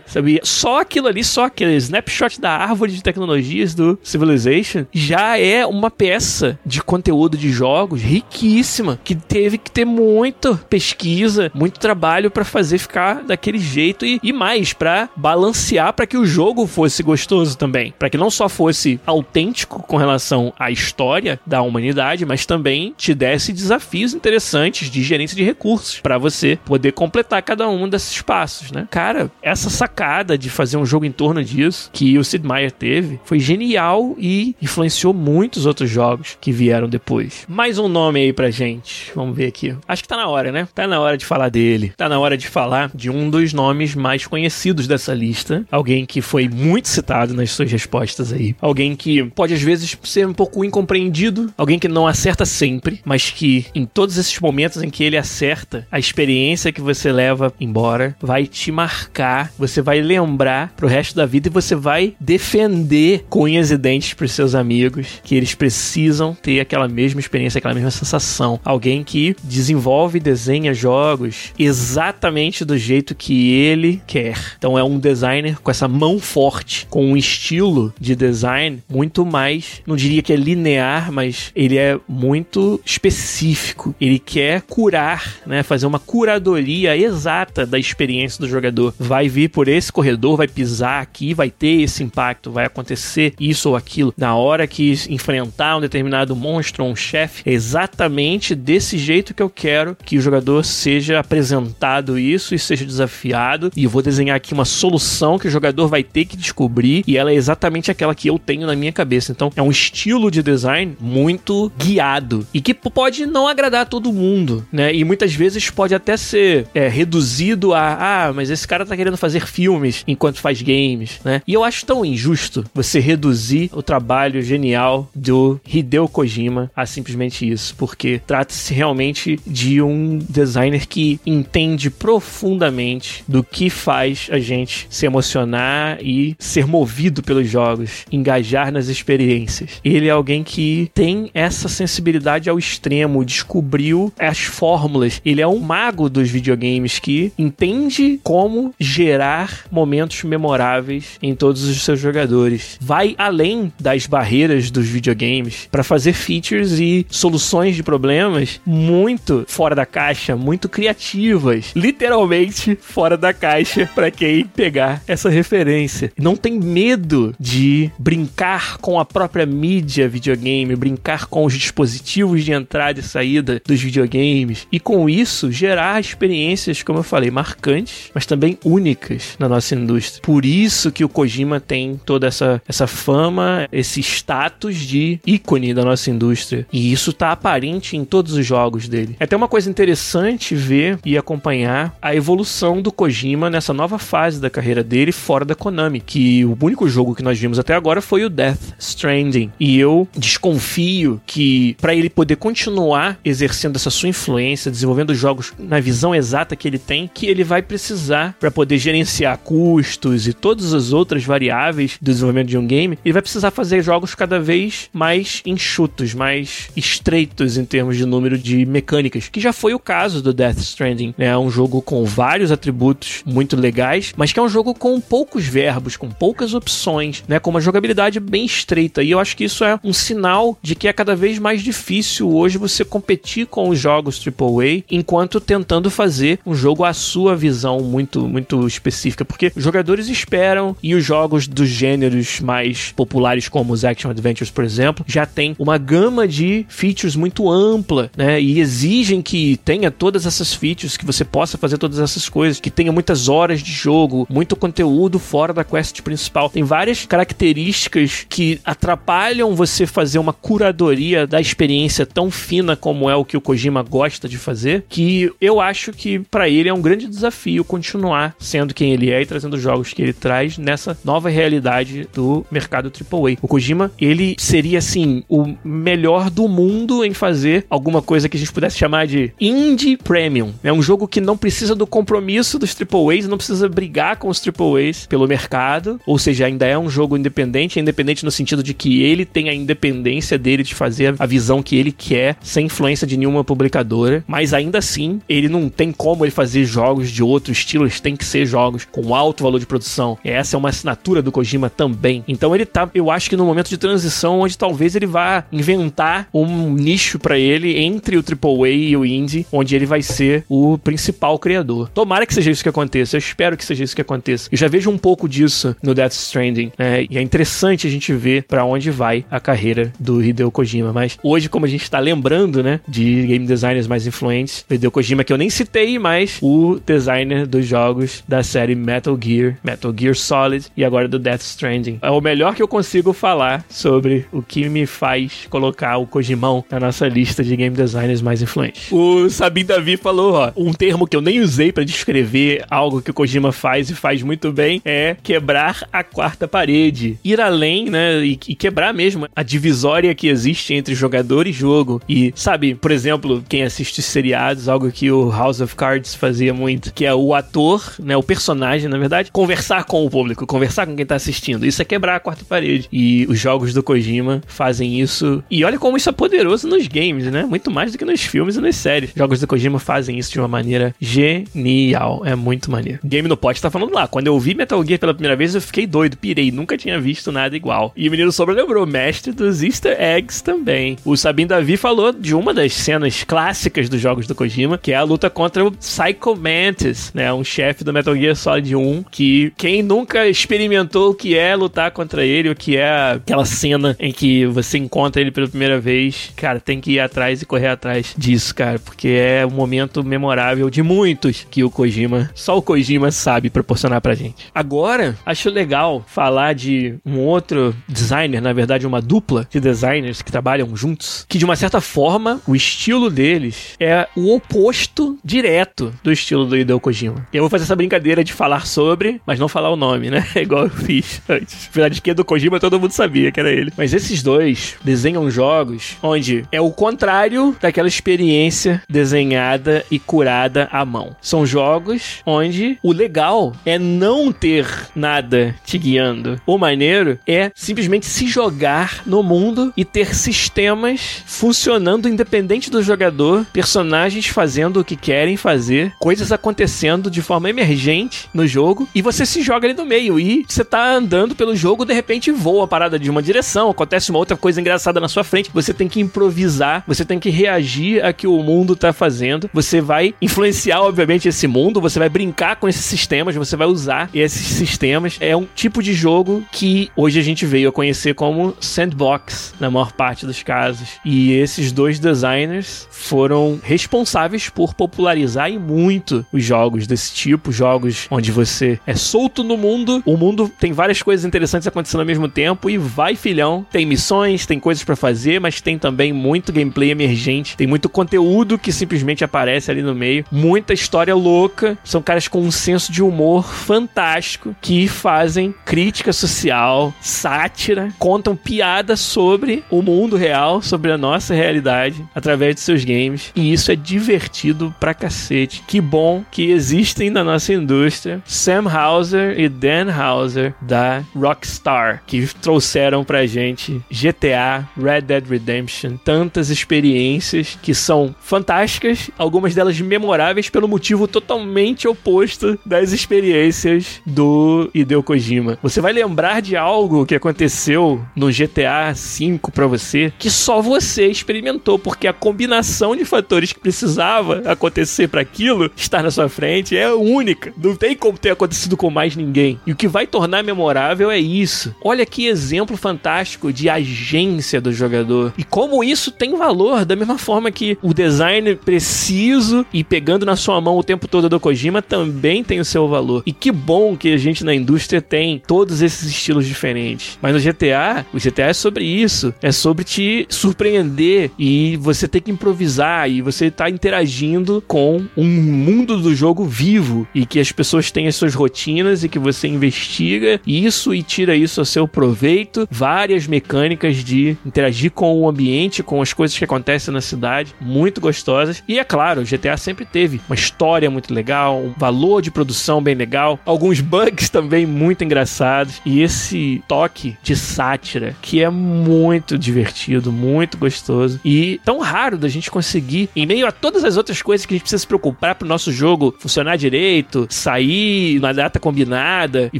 Sabe? Só aquilo ali, só aquele snapshot da árvore de tecnologias do Civilization já é uma peça de conteúdo de jogos riquíssima que teve que ter muita pesquisa, muito trabalho para fazer ficar daquele jeito e, e mais para balancear para que o jogo fosse gostoso também, para que não só fosse autêntico com relação à história da humanidade, mas também te desse desafios interessantes de gerência de recursos para você poder completar cada um desses passos, né? Cara, essa sacada de fazer um jogo em torno disso que o Sid Meier teve foi genial e influenciou muitos outros jogos que vieram depois. Mais um nome aí pra gente. Vamos ver aqui. Acho que tá na hora, né? Tá na hora de falar dele. Tá na hora de falar de um dos nomes mais conhecidos dessa lista. Alguém que foi muito citado nas suas respostas aí. Alguém que pode às vezes ser um pouco incompreendido. Alguém que não acerta sempre, mas que em todos esses momentos em que ele acerta, a experiência que você leva embora vai te marcar. Você vai lembrar pro resto da vida e você vai defender com unhas e dentes pros seus amigos que eles precisam ter aquela mesma experiência, aquela mesma sensação. Alguém que desenvolve e desenha jogos exatamente do jeito que ele quer. Então é um designer com essa mão forte, com um estilo de design muito mais, não diria que é linear, mas ele é muito específico. Ele quer curar, né, fazer uma curadoria exata da experiência do jogador. Vai vir por esse corredor, vai pisar aqui, vai ter esse impacto, vai acontecer isso ou aquilo. Na hora que enfrentar um determinado monstro ou um chefe, é exatamente desse jeito que eu quero que o jogador seja apresentado isso e seja desafiado. E eu vou desenhar aqui uma solução que o jogador vai ter que descobrir e ela é exatamente aquela que eu tenho na minha cabeça. Então é um estilo de design muito guiado e que pode não agradar a todo mundo, né? E muitas vezes pode até ser é, reduzido a ah, mas esse cara tá querendo fazer filmes enquanto faz games, né? E eu acho tão injusto você reduzir o trabalho genial do Hideo Kojima a simplesmente isso, porque trata-se realmente de um designer que entende profundamente do que faz a gente se emocionar e ser movido pelos jogos, engajar nas experiências. Ele é alguém que tem essa sensibilidade ao extremo, descobriu as fórmulas. Ele é um mago dos videogames que entende como gerar momentos memoráveis em todos os seus jogadores. Vai além das barreiras dos videogames para fazer features e soluções de problemas muito fora da caixa, muito criativas, literalmente fora da caixa para quem pegar essa referência. Não tem medo de brincar com a própria mídia videogame, brincar com os dispositivos de entrada e saída dos videogames e com isso gerar experiências, como eu falei, marcantes, mas também únicas na nossa indústria. Por isso que o Kojima tem toda essa, essa fama, esse status de ícone da nossa indústria. E isso tá aparente em todos os jogos dele. É até uma coisa interessante ver e acompanhar a evolução do Kojima nessa nova fase da carreira dele fora da Konami, que o único jogo que nós vimos até agora foi o Death Stranding. E eu desconfio que para ele poder continuar exercendo essa sua influência, desenvolvendo jogos na visão exata que ele tem, que ele vai precisar para poder gerenciar custos e todas as outras variáveis do desenvolvimento de um game, ele vai precisar fazer jogos cada vez mais enxutos, mais estreitos em termos de número de mecânicas, que já foi o caso do Death Stranding. É um jogo com vários atributos muito legais, mas que é um jogo com poucos verbos, com poucas opções, né? com uma jogabilidade bem estreita. E eu acho que isso é um sinal de que é cada vez mais difícil hoje você competir com os jogos AAA, enquanto tentando fazer um jogo à sua visão muito, muito específica, porque os jogadores esperam e os jogos dos gêneros mais populares, como os Action Adventures, por exemplo, já tem uma gama de features muito ampla, né? E exigem que tenha todas essas features, que você possa fazer todas essas coisas, que tenha muitas horas de jogo, muito conteúdo fora da quest principal. Tem várias características que atrapalham você fazer uma curadoria da experiência tão fina como é o que o Kojima gosta de fazer, que eu acho que para ele é um grande desafio continuar sendo quem ele é e trazendo os jogos que ele traz nessa nova realidade do mercado AAA. O Kojima, ele seria assim o melhor do mundo em fazer alguma coisa que a gente pudesse chamar de indie premium. É um jogo que não precisa do compromisso dos AAAs, não precisa brigar com os AAAs pelo mercado, ou seja, ainda é um jogo independente, é independente no sentido de que ele tem a independência dele de fazer a visão que ele quer, sem influência de nenhuma publicadora, mas ainda assim, ele não tem como ele fazer jogos de outro estilo, eles têm que ser jogos com alto valor de produção. Essa é uma assinatura do Kojima também. Então ele tá, eu acho que no momento de transição onde talvez ele vá inventar um nicho para ele entre o AAA e o indie, onde ele vai ser o principal criador. Tomara que seja isso que aconteça. Eu espero que seja isso que aconteça. Eu já vejo um pouco disso no Death Stranding, né? E é interessante a gente ver para onde vai a carreira do Hideo Kojima. Mas hoje, como a gente tá lembrando, né, de game designers mais influentes, Hideo Kojima que eu nem citei, mas o designer dos jogos da série Metal Gear, Metal Gear Solid e agora do Death Stranding. É o melhor que eu consigo falar sobre o que me faz colocar o Kojimão na nossa lista de game designers mais influentes. O Sabin Davi falou, ó, um termo que eu nem usei para descrever algo que o Kojima faz e faz muito bem é quebrar a quarta parede. Ir além, né, e, e quebrar mesmo a divisória que existe entre jogador e jogo. E, sabe, por exemplo, quem assiste seriados, algo que o House of Cards fazia muito, que é o ator, né, o personagem, na verdade, conversar com o público, conversar com quem tá assistindo. Isso é quebrar a quarta parede. E os jogos do Kojima fazem isso. E olha como isso é poderoso nos games, né? Muito mais do que nos filmes e nas séries. Jogos do Kojima fazem isso de uma maneira genial. É muito maneiro. Game no Pote tá falando lá. Quando eu vi Metal Gear pela primeira vez, eu fiquei doido, pirei. Nunca tinha visto nada igual. E o menino Sobra lembrou, mestre dos Easter Eggs também. O Sabin Davi falou de uma das cenas clássicas dos jogos do Kojima, que é a luta contra o Psycho Mantis, né? Um chefe do Metal Gear Solid 1, que quem nunca experimentou o que é lutar contra ele, o que é aquela cena em que você encontra ele pela primeira vez, cara, tem que ir atrás e correr atrás disso, cara, porque é um momento memorável de muitos que o Kojima, só o Kojima sabe proporcionar pra gente. Agora, acho legal falar de um outro designer, na verdade, uma dupla de designers que trabalham juntos, que de uma certa forma, o estilo deles é o oposto direto do estilo do Hideo Kojima. Eu vou fazer essa brincadeira de falar sobre, mas não falar o nome, né? Igual eu fiz antes. Apesar de que é do Kojima todo mundo sabia que era ele. Mas esses dois desenham jogos onde é o contrário daquela experiência desenhada e curada à mão. São jogos onde o legal é não ter nada te guiando. O maneiro é simplesmente se jogar no mundo e ter sistemas funcionando independente do jogador, personagens fazendo o que querem fazer, coisas acontecendo de forma emergente no jogo e você se joga ali no meio e você tá andando pelo jogo, de repente voa a parada de uma direção, acontece uma outra coisa engraçada na sua frente, você tem que improvisar, você tem que reagir a que o mundo tá fazendo, você vai influenciar obviamente esse mundo, você vai brincar com esses sistemas, você vai usar esses sistemas. É um tipo de jogo que hoje a gente veio a conhecer como sandbox na maior parte dos casos. E esses dois designers foram responsáveis por popularizar e muito os jogos desse tipo, jogos onde você é solto no mundo, o mundo tem várias coisas interessantes acontecendo ao mesmo tempo e vai filhão, tem missões, tem coisas para fazer, mas tem também muito gameplay emergente, tem muito conteúdo que simplesmente aparece ali no meio, muita história louca, são caras com um senso de humor fantástico que fazem crítica social, sátira sátira, contam piadas sobre o mundo real, sobre a nossa realidade, através de seus games. E isso é divertido pra cacete. Que bom que existem na nossa indústria Sam Hauser e Dan Hauser da Rockstar, que trouxeram pra gente GTA, Red Dead Redemption, tantas experiências que são fantásticas, algumas delas memoráveis pelo motivo totalmente oposto das experiências do Hideo Kojima. Você vai lembrar de algo que aconteceu no GTA V para você que só você experimentou, porque a combinação de fatores que precisava acontecer para aquilo estar na sua frente é única. Não tem como ter acontecido com mais ninguém. E o que vai tornar memorável é isso. Olha que exemplo fantástico de agência do jogador. E como isso tem valor, da mesma forma que o design preciso e pegando na sua mão o tempo todo do Kojima também tem o seu valor. E que bom que a gente na indústria tem todos esses estilos diferentes. Mas no GTA, o GTA é sobre isso. É sobre te surpreender e você ter que improvisar e você tá interagindo com um mundo do jogo vivo e que as pessoas têm as suas rotinas e que você investiga isso e tira isso a seu proveito. Várias mecânicas de interagir com o ambiente, com as coisas que acontecem na cidade, muito gostosas. E é claro, o GTA sempre teve uma história muito legal, um valor de produção bem legal, alguns bugs também muito engraçados e esse toque de sátira que é muito divertido, muito gostoso e tão raro da gente conseguir em meio a todas as outras coisas que a gente precisa se preocupar pro nosso jogo funcionar direito, sair na data combinada e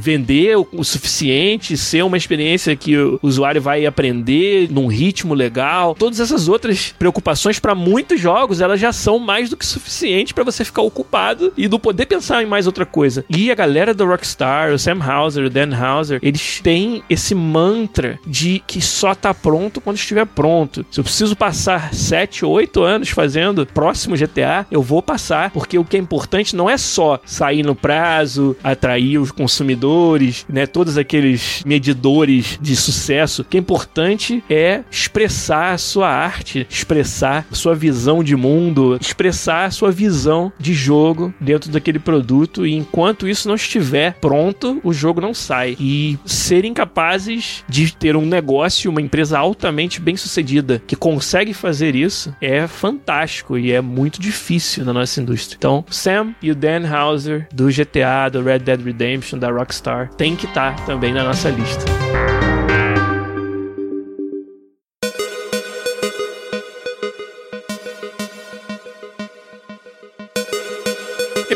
vender o, suficiente, ser uma experiência que o usuário vai aprender num ritmo legal. Todas essas outras preocupações para muitos jogos, elas já são mais do que suficiente para você ficar ocupado e não poder pensar em mais outra coisa. E a galera do Rockstar, o Sam Hauser, o Dan Hauser, eles têm esse mantra de que só tá pronto quando estiver pronto. Se eu preciso passar 7, 8 anos fazendo próximo GTA, eu vou passar, porque o que é importante não é só sair no prazo, atrair os consumidores, né, todos aqueles medidores de sucesso. O que é importante é expressar a sua arte, expressar a sua visão de mundo, expressar a sua visão de jogo dentro daquele produto e enquanto isso não estiver pronto, o jogo não sai. E serem capazes de ter um negócio, uma empresa altamente bem sucedida que consegue fazer isso é fantástico e é muito difícil na nossa indústria. Então, Sam e o Dan Hauser do GTA, do Red Dead Redemption, da Rockstar, tem que estar tá também na nossa lista.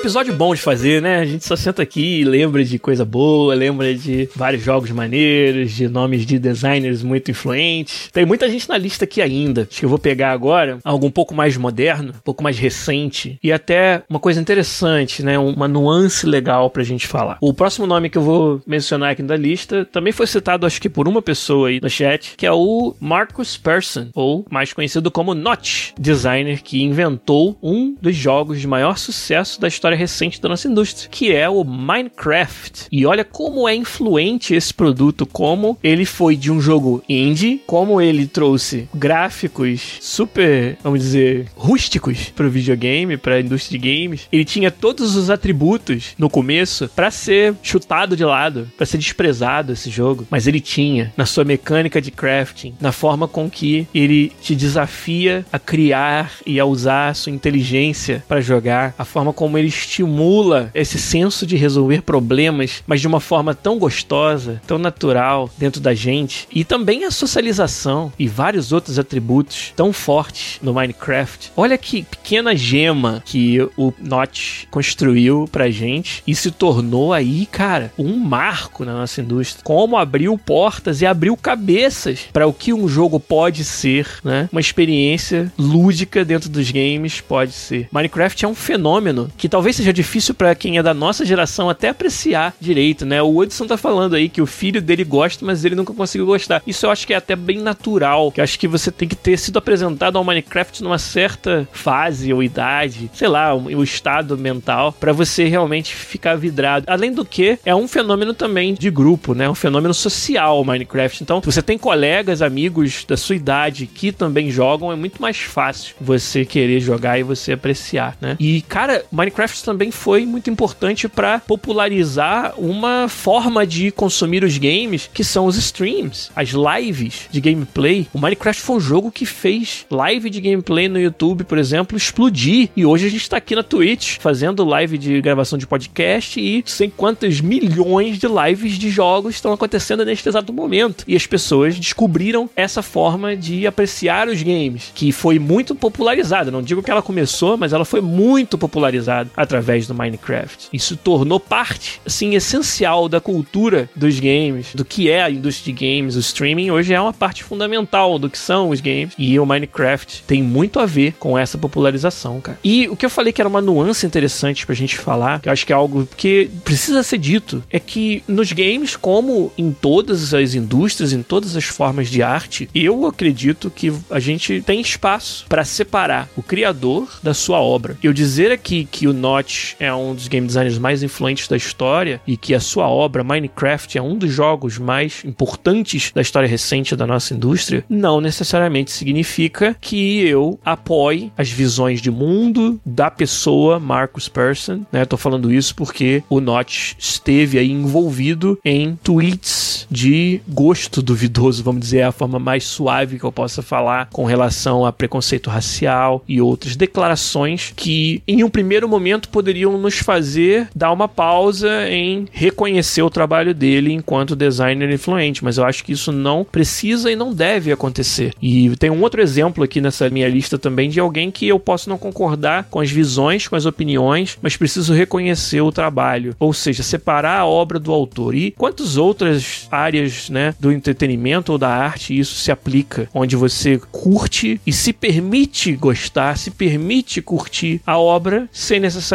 Episódio bom de fazer, né? A gente só senta aqui e lembra de coisa boa, lembra de vários jogos maneiros, de nomes de designers muito influentes. Tem muita gente na lista aqui ainda. Acho que eu vou pegar agora algo um pouco mais moderno, um pouco mais recente e até uma coisa interessante, né? Uma nuance legal pra gente falar. O próximo nome que eu vou mencionar aqui na lista também foi citado, acho que por uma pessoa aí no chat, que é o Marcus Persson, ou mais conhecido como Notch, designer que inventou um dos jogos de maior sucesso da história recente da nossa indústria, que é o Minecraft. E olha como é influente esse produto, como ele foi de um jogo indie, como ele trouxe gráficos super, vamos dizer, rústicos para o videogame, para a indústria de games. Ele tinha todos os atributos no começo para ser chutado de lado, para ser desprezado esse jogo, mas ele tinha na sua mecânica de crafting, na forma com que ele te desafia a criar e a usar a sua inteligência para jogar, a forma como ele estimula esse senso de resolver problemas, mas de uma forma tão gostosa, tão natural dentro da gente. E também a socialização e vários outros atributos tão fortes no Minecraft. Olha que pequena gema que o Notch construiu pra gente e se tornou aí, cara, um marco na nossa indústria. Como abriu portas e abriu cabeças para o que um jogo pode ser, né? Uma experiência lúdica dentro dos games pode ser. Minecraft é um fenômeno que talvez talvez seja difícil para quem é da nossa geração até apreciar direito, né? O Hudson tá falando aí que o filho dele gosta, mas ele nunca conseguiu gostar. Isso eu acho que é até bem natural. Que acho que você tem que ter sido apresentado ao Minecraft numa certa fase ou idade, sei lá, o, o estado mental, para você realmente ficar vidrado. Além do que, é um fenômeno também de grupo, né? Um fenômeno social o Minecraft. Então, se você tem colegas, amigos da sua idade que também jogam, é muito mais fácil você querer jogar e você apreciar, né? E, cara, Minecraft também foi muito importante para popularizar uma forma de consumir os games que são os streams, as lives de gameplay. O Minecraft foi um jogo que fez live de gameplay no YouTube, por exemplo, explodir. E hoje a gente tá aqui na Twitch fazendo live de gravação de podcast e sem quantas milhões de lives de jogos estão acontecendo neste exato momento. E as pessoas descobriram essa forma de apreciar os games, que foi muito popularizada. Não digo que ela começou, mas ela foi muito popularizada através do Minecraft. Isso tornou parte, assim, essencial da cultura dos games, do que é a indústria de games. O streaming hoje é uma parte fundamental do que são os games. E o Minecraft tem muito a ver com essa popularização, cara. E o que eu falei que era uma nuance interessante pra gente falar, que eu acho que é algo que precisa ser dito, é que nos games, como em todas as indústrias, em todas as formas de arte, eu acredito que a gente tem espaço para separar o criador da sua obra. Eu dizer aqui que o Notch é um dos game designers mais influentes da história e que a sua obra Minecraft é um dos jogos mais importantes da história recente da nossa indústria, não necessariamente significa que eu apoie as visões de mundo da pessoa Marcus Persson, né? Tô falando isso porque o Notch esteve aí envolvido em tweets de gosto duvidoso, vamos dizer, é a forma mais suave que eu possa falar com relação a preconceito racial e outras declarações que em um primeiro momento poderiam nos fazer dar uma pausa em reconhecer o trabalho dele enquanto designer influente, mas eu acho que isso não precisa e não deve acontecer. E tem um outro exemplo aqui nessa minha lista também de alguém que eu posso não concordar com as visões, com as opiniões, mas preciso reconhecer o trabalho, ou seja, separar a obra do autor. E quantas outras áreas, né, do entretenimento ou da arte isso se aplica, onde você curte e se permite gostar, se permite curtir a obra sem necessariamente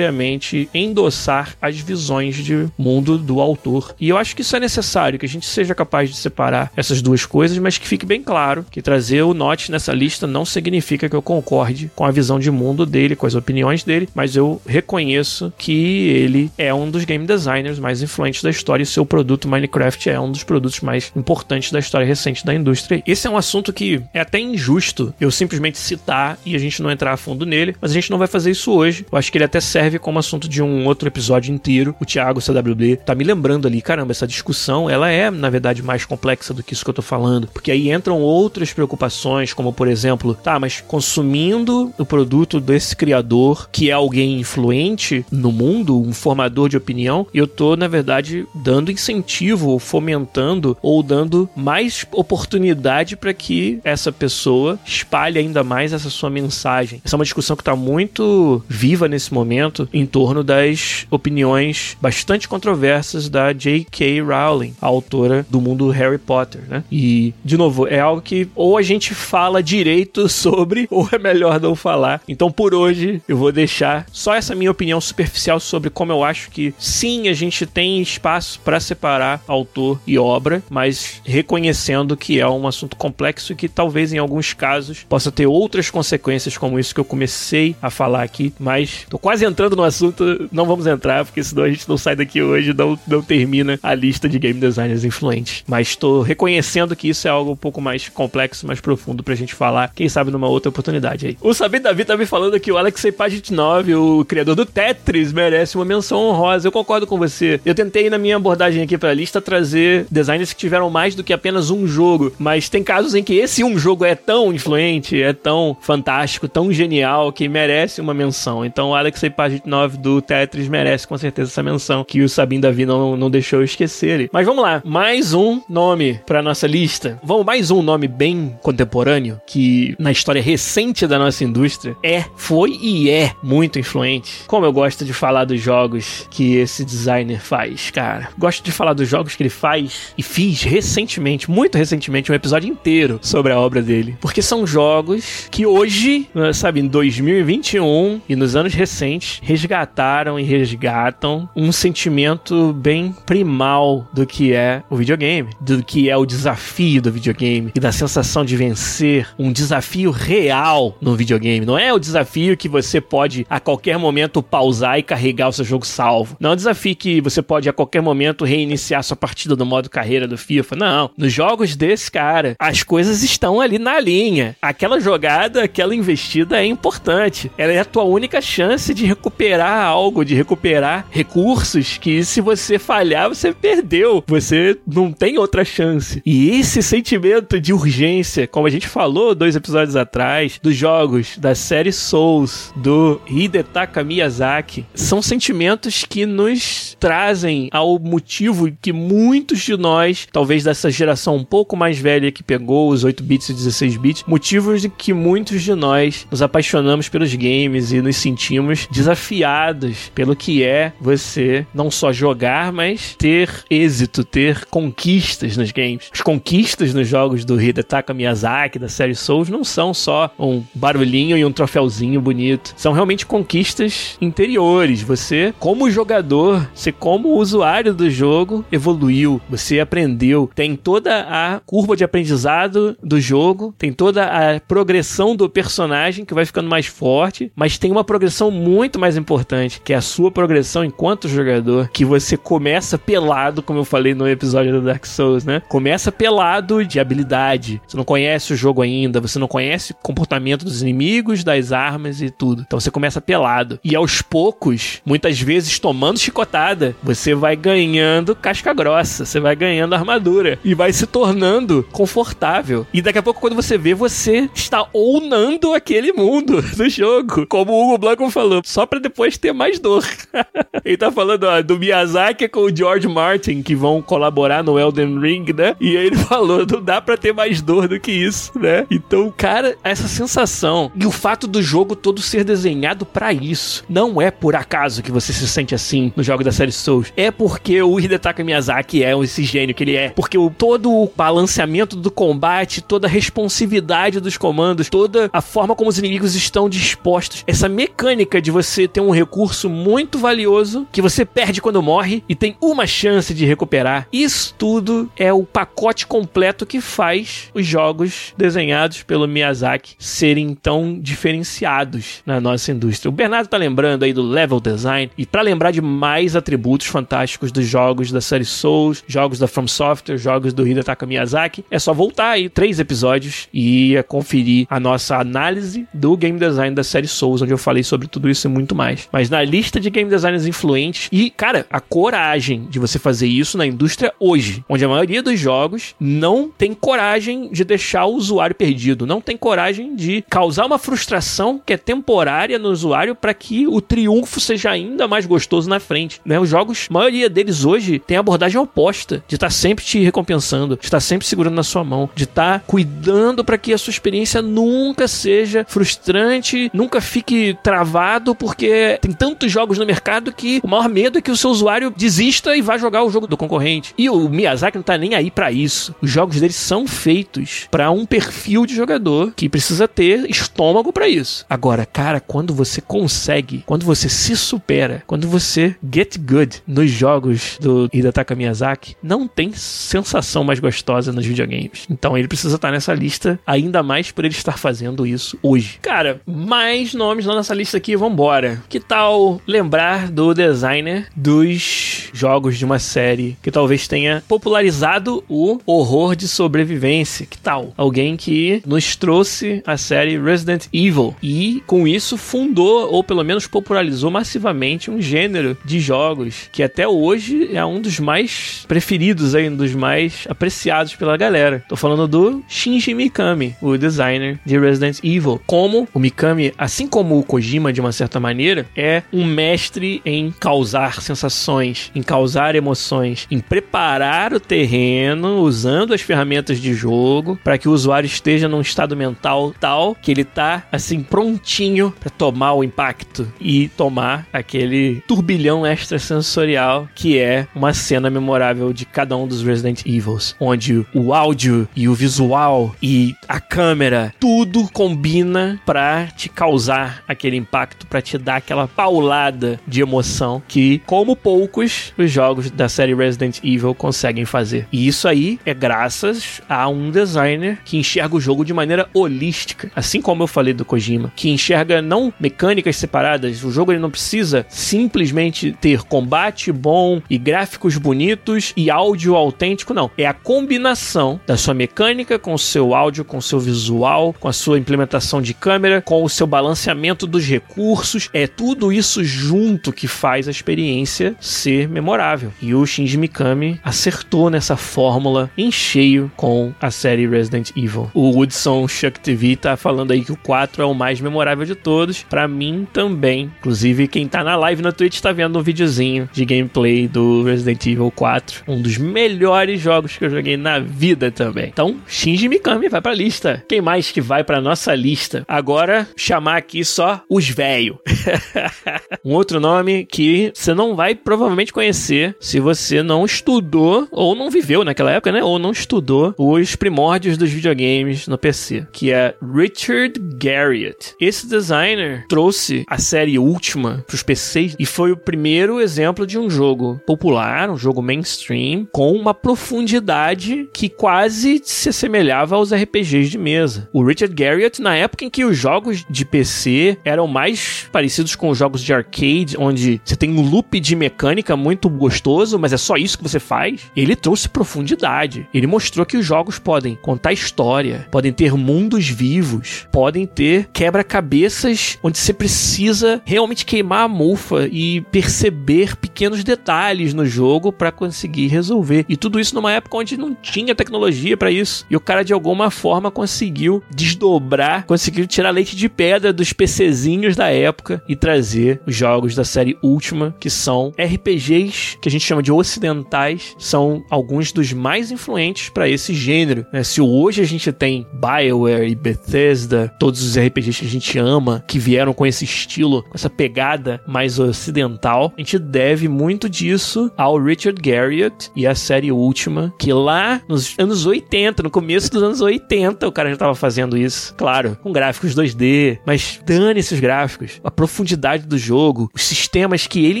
endossar as visões de mundo do autor. E eu acho que isso é necessário, que a gente seja capaz de separar essas duas coisas, mas que fique bem claro que trazer o Note nessa lista não significa que eu concorde com a visão de mundo dele, com as opiniões dele, mas eu reconheço que ele é um dos game designers mais influentes da história e seu produto Minecraft é um dos produtos mais importantes da história recente da indústria. Esse é um assunto que é até injusto eu simplesmente citar e a gente não entrar a fundo nele, mas a gente não vai fazer isso hoje. Eu acho que ele até serve como assunto de um outro episódio inteiro. O Thiago CWB tá me lembrando ali, caramba, essa discussão, ela é, na verdade, mais complexa do que isso que eu tô falando, porque aí entram outras preocupações, como por exemplo, tá, mas consumindo o produto desse criador, que é alguém influente no mundo, um formador de opinião, eu tô, na verdade, dando incentivo, fomentando ou dando mais oportunidade para que essa pessoa espalhe ainda mais essa sua mensagem. Essa é uma discussão que está muito viva nesse momento em torno das opiniões bastante controversas da J.K. Rowling, a autora do mundo Harry Potter, né? E, de novo, é algo que ou a gente fala direito sobre, ou é melhor não falar. Então, por hoje, eu vou deixar só essa minha opinião superficial sobre como eu acho que sim, a gente tem espaço para separar autor e obra, mas reconhecendo que é um assunto complexo e que talvez em alguns casos possa ter outras consequências, como isso que eu comecei a falar aqui. Mas tô quase entrando no assunto, não vamos entrar, porque senão a gente não sai daqui hoje, não, não termina a lista de game designers influentes. Mas tô reconhecendo que isso é algo um pouco mais complexo, mais profundo pra gente falar, quem sabe numa outra oportunidade aí. O Sabino Davi tá me falando que o Alexei Pagit 9, o criador do Tetris, merece uma menção honrosa. Eu concordo com você. Eu tentei na minha abordagem aqui pra lista trazer designers que tiveram mais do que apenas um jogo, mas tem casos em que esse um jogo é tão influente, é tão fantástico, tão genial que merece uma menção. Então o Alexei Pagit 9 do Tetris merece com certeza essa menção que o Sabin Davi não, não deixou eu esquecer. Mas vamos lá, mais um nome pra nossa lista. Vamos mais um nome bem contemporâneo que na história recente da nossa indústria é, foi e é muito influente. Como eu gosto de falar dos jogos que esse designer faz, cara. Gosto de falar dos jogos que ele faz e fiz recentemente, muito recentemente, um episódio inteiro sobre a obra dele. Porque são jogos que hoje, sabe, em 2021 e nos anos recentes, resgataram e resgatam um sentimento bem primal do que é o videogame, do que é o desafio do videogame e da sensação de vencer um desafio real no videogame. Não é o desafio que você pode a qualquer momento pausar e carregar o seu jogo salvo. Não é um desafio que você pode a qualquer momento reiniciar sua partida do modo carreira do FIFA. Não. Nos jogos desse cara, as coisas estão ali na linha. Aquela jogada, aquela investida é importante. Ela é a tua única chance de recuperar recuperar algo, de recuperar recursos que se você falhar, você perdeu. Você não tem outra chance. E esse sentimento de urgência, como a gente falou dois episódios atrás, dos jogos da série Souls, do Hidetaka Miyazaki, são sentimentos que nos trazem ao motivo que muitos de nós, talvez dessa geração um pouco mais velha que pegou os 8 bits e 16 bits, motivos de que muitos de nós nos apaixonamos pelos games e nos sentimos desafiados pelo que é você não só jogar, mas ter êxito, ter conquistas nos games. As conquistas nos jogos do Hidetaka Miyazaki, da série Souls, não são só um barulhinho e um troféuzinho bonito. São realmente conquistas interiores. Você, como jogador, você como usuário do jogo, evoluiu, você aprendeu, tem toda a curva de aprendizado do jogo, tem toda a progressão do personagem que vai ficando mais forte, mas tem uma progressão muito mais importante, que é a sua progressão enquanto jogador, que você começa pelado, como eu falei no episódio do Dark Souls, né? Começa pelado de habilidade. Você não conhece o jogo ainda, você não conhece o comportamento dos inimigos, das armas e tudo. Então você começa pelado. E aos poucos, muitas vezes tomando chicotada, você vai ganhando casca grossa, você vai ganhando armadura e vai se tornando confortável. E daqui a pouco, quando você vê, você está ounando aquele mundo do jogo. Como o Hugo Blanco falou, só para depois ter mais dor. Ele tá falando ó, do Miyazaki com o George Martin, que vão colaborar no Elden Ring, né? E aí ele falou, não dá pra ter mais dor do que isso, né? Então, cara, essa sensação e o fato do jogo todo ser desenhado para isso. Não é por acaso que você se sente assim no jogo da série Souls. É porque o Hidetaka Miyazaki é esse gênio que ele é. Porque o, todo o balanceamento do combate, toda a responsividade dos comandos, toda a forma como os inimigos estão dispostos, essa mecânica de você ter um recurso muito valioso que você perde quando morre e tem uma chance de recuperar. Isso tudo é o pacote completo que faz os jogos desenhados pelo Miyazaki serem tão diferenciados na nossa indústria. O Bernardo tá lembrando aí do level design e para lembrar de mais atributos fantásticos dos jogos da série Souls, jogos da From Software, jogos do Hidetaka Miyazaki, é só voltar aí três episódios e conferir a nossa análise do game design da série Souls, onde eu falei sobre tudo isso e muito mais. Mas na lista de game designers influentes e, cara, a coragem de você fazer isso na indústria hoje, onde a maioria dos jogos não tem coragem de deixar o usuário perdido, não tem coragem de causar uma frustração que é temporária no usuário para que o triunfo seja ainda mais gostoso na frente. Né? Os jogos, a maioria deles hoje tem a abordagem oposta, de estar tá sempre te recompensando, de estar tá sempre segurando na sua mão, de estar tá cuidando para que a sua experiência nunca seja frustrante, nunca fique travado, porque tem tantos jogos no mercado que o maior medo é que o seu usuário desista e vá jogar o jogo do concorrente. E o Miyazaki não tá nem aí para isso. Os jogos dele são feitos para um perfil de jogador que precisa ter estômago para isso. Agora, cara, quando você consegue, quando você se supera, quando você get good nos jogos do Hidetaka Miyazaki, não tem sensação mais gostosa nos videogames. Então ele precisa estar nessa lista, ainda mais por ele estar fazendo isso hoje. Cara, mais nomes na nossa lista aqui, vambora. Que tal lembrar do designer dos jogos de uma série que talvez tenha popularizado o horror de sobrevivência? Que tal? Alguém que nos trouxe a série Resident Evil e com isso fundou ou pelo menos popularizou massivamente um gênero de jogos que até hoje é um dos mais preferidos aí, um dos mais apreciados pela galera. Tô falando do Shinji Mikami, o designer de Resident Evil. Como o Mikami, assim como o Kojima de uma certa maneira, é um mestre em causar sensações, em causar emoções, em preparar o terreno usando as ferramentas de jogo para que o usuário esteja num estado mental tal que ele tá assim prontinho para tomar o impacto e tomar aquele turbilhão extrasensorial que é uma cena memorável de cada um dos Resident Evils, onde o áudio e o visual e a câmera tudo combina para te causar aquele impacto, para te dar aquela paulada de emoção que como poucos os jogos da série Resident Evil conseguem fazer. E isso aí é graças a um designer que enxerga o jogo de maneira holística, assim como eu falei do Kojima, que enxerga não mecânicas separadas, o jogo ele não precisa simplesmente ter combate bom e gráficos bonitos e áudio autêntico, não. É a combinação da sua mecânica com o seu áudio, com o seu visual, com a sua implementação de câmera, com o seu balanceamento dos recursos, é tudo isso junto que faz a experiência ser memorável. E o Shinji Mikami acertou nessa fórmula em cheio com a série Resident Evil. O Woodson Chuck TV tá falando aí que o 4 é o mais memorável de todos. Para mim também. Inclusive, quem tá na live na Twitch tá vendo um videozinho de gameplay do Resident Evil 4. Um dos melhores jogos que eu joguei na vida também. Então, Shinji Mikami vai pra lista. Quem mais que vai pra nossa lista? Agora, chamar aqui só os velho. um outro nome que você não vai provavelmente conhecer se você não estudou ou não viveu naquela época, né? Ou não estudou os primórdios dos videogames no PC, que é Richard Garriott. Esse designer trouxe a série Ultima pros PCs e foi o primeiro exemplo de um jogo popular, um jogo mainstream, com uma profundidade que quase se assemelhava aos RPGs de mesa. O Richard Garriott, na época em que os jogos de PC eram mais parecidos com os jogos de arcade, onde você tem um loop de mecânica muito gostoso, mas é só isso que você faz, ele trouxe profundidade. Ele mostrou que os jogos podem contar história, podem ter mundos vivos, podem ter quebra-cabeças onde você precisa realmente queimar a mufa e perceber pequenos detalhes no jogo para conseguir resolver. E tudo isso numa época onde não tinha tecnologia para isso. E o cara de alguma forma conseguiu desdobrar, conseguiu tirar leite de pedra dos PCzinhos da época e trazer os jogos da série Ultima, que são RPGs que a gente chama de ocidentais, são alguns dos mais influentes para esse gênero. Né? Se hoje a gente tem BioWare e Bethesda, todos os RPGs que a gente ama, que vieram com esse estilo, com essa pegada mais ocidental, a gente deve muito disso ao Richard Garriott e a série Ultima, que lá nos anos 80, no começo dos anos 80, o cara já estava fazendo isso. Claro, com gráficos 2D, mas dane esses gráficos. A profundidade do jogo, os sistemas que ele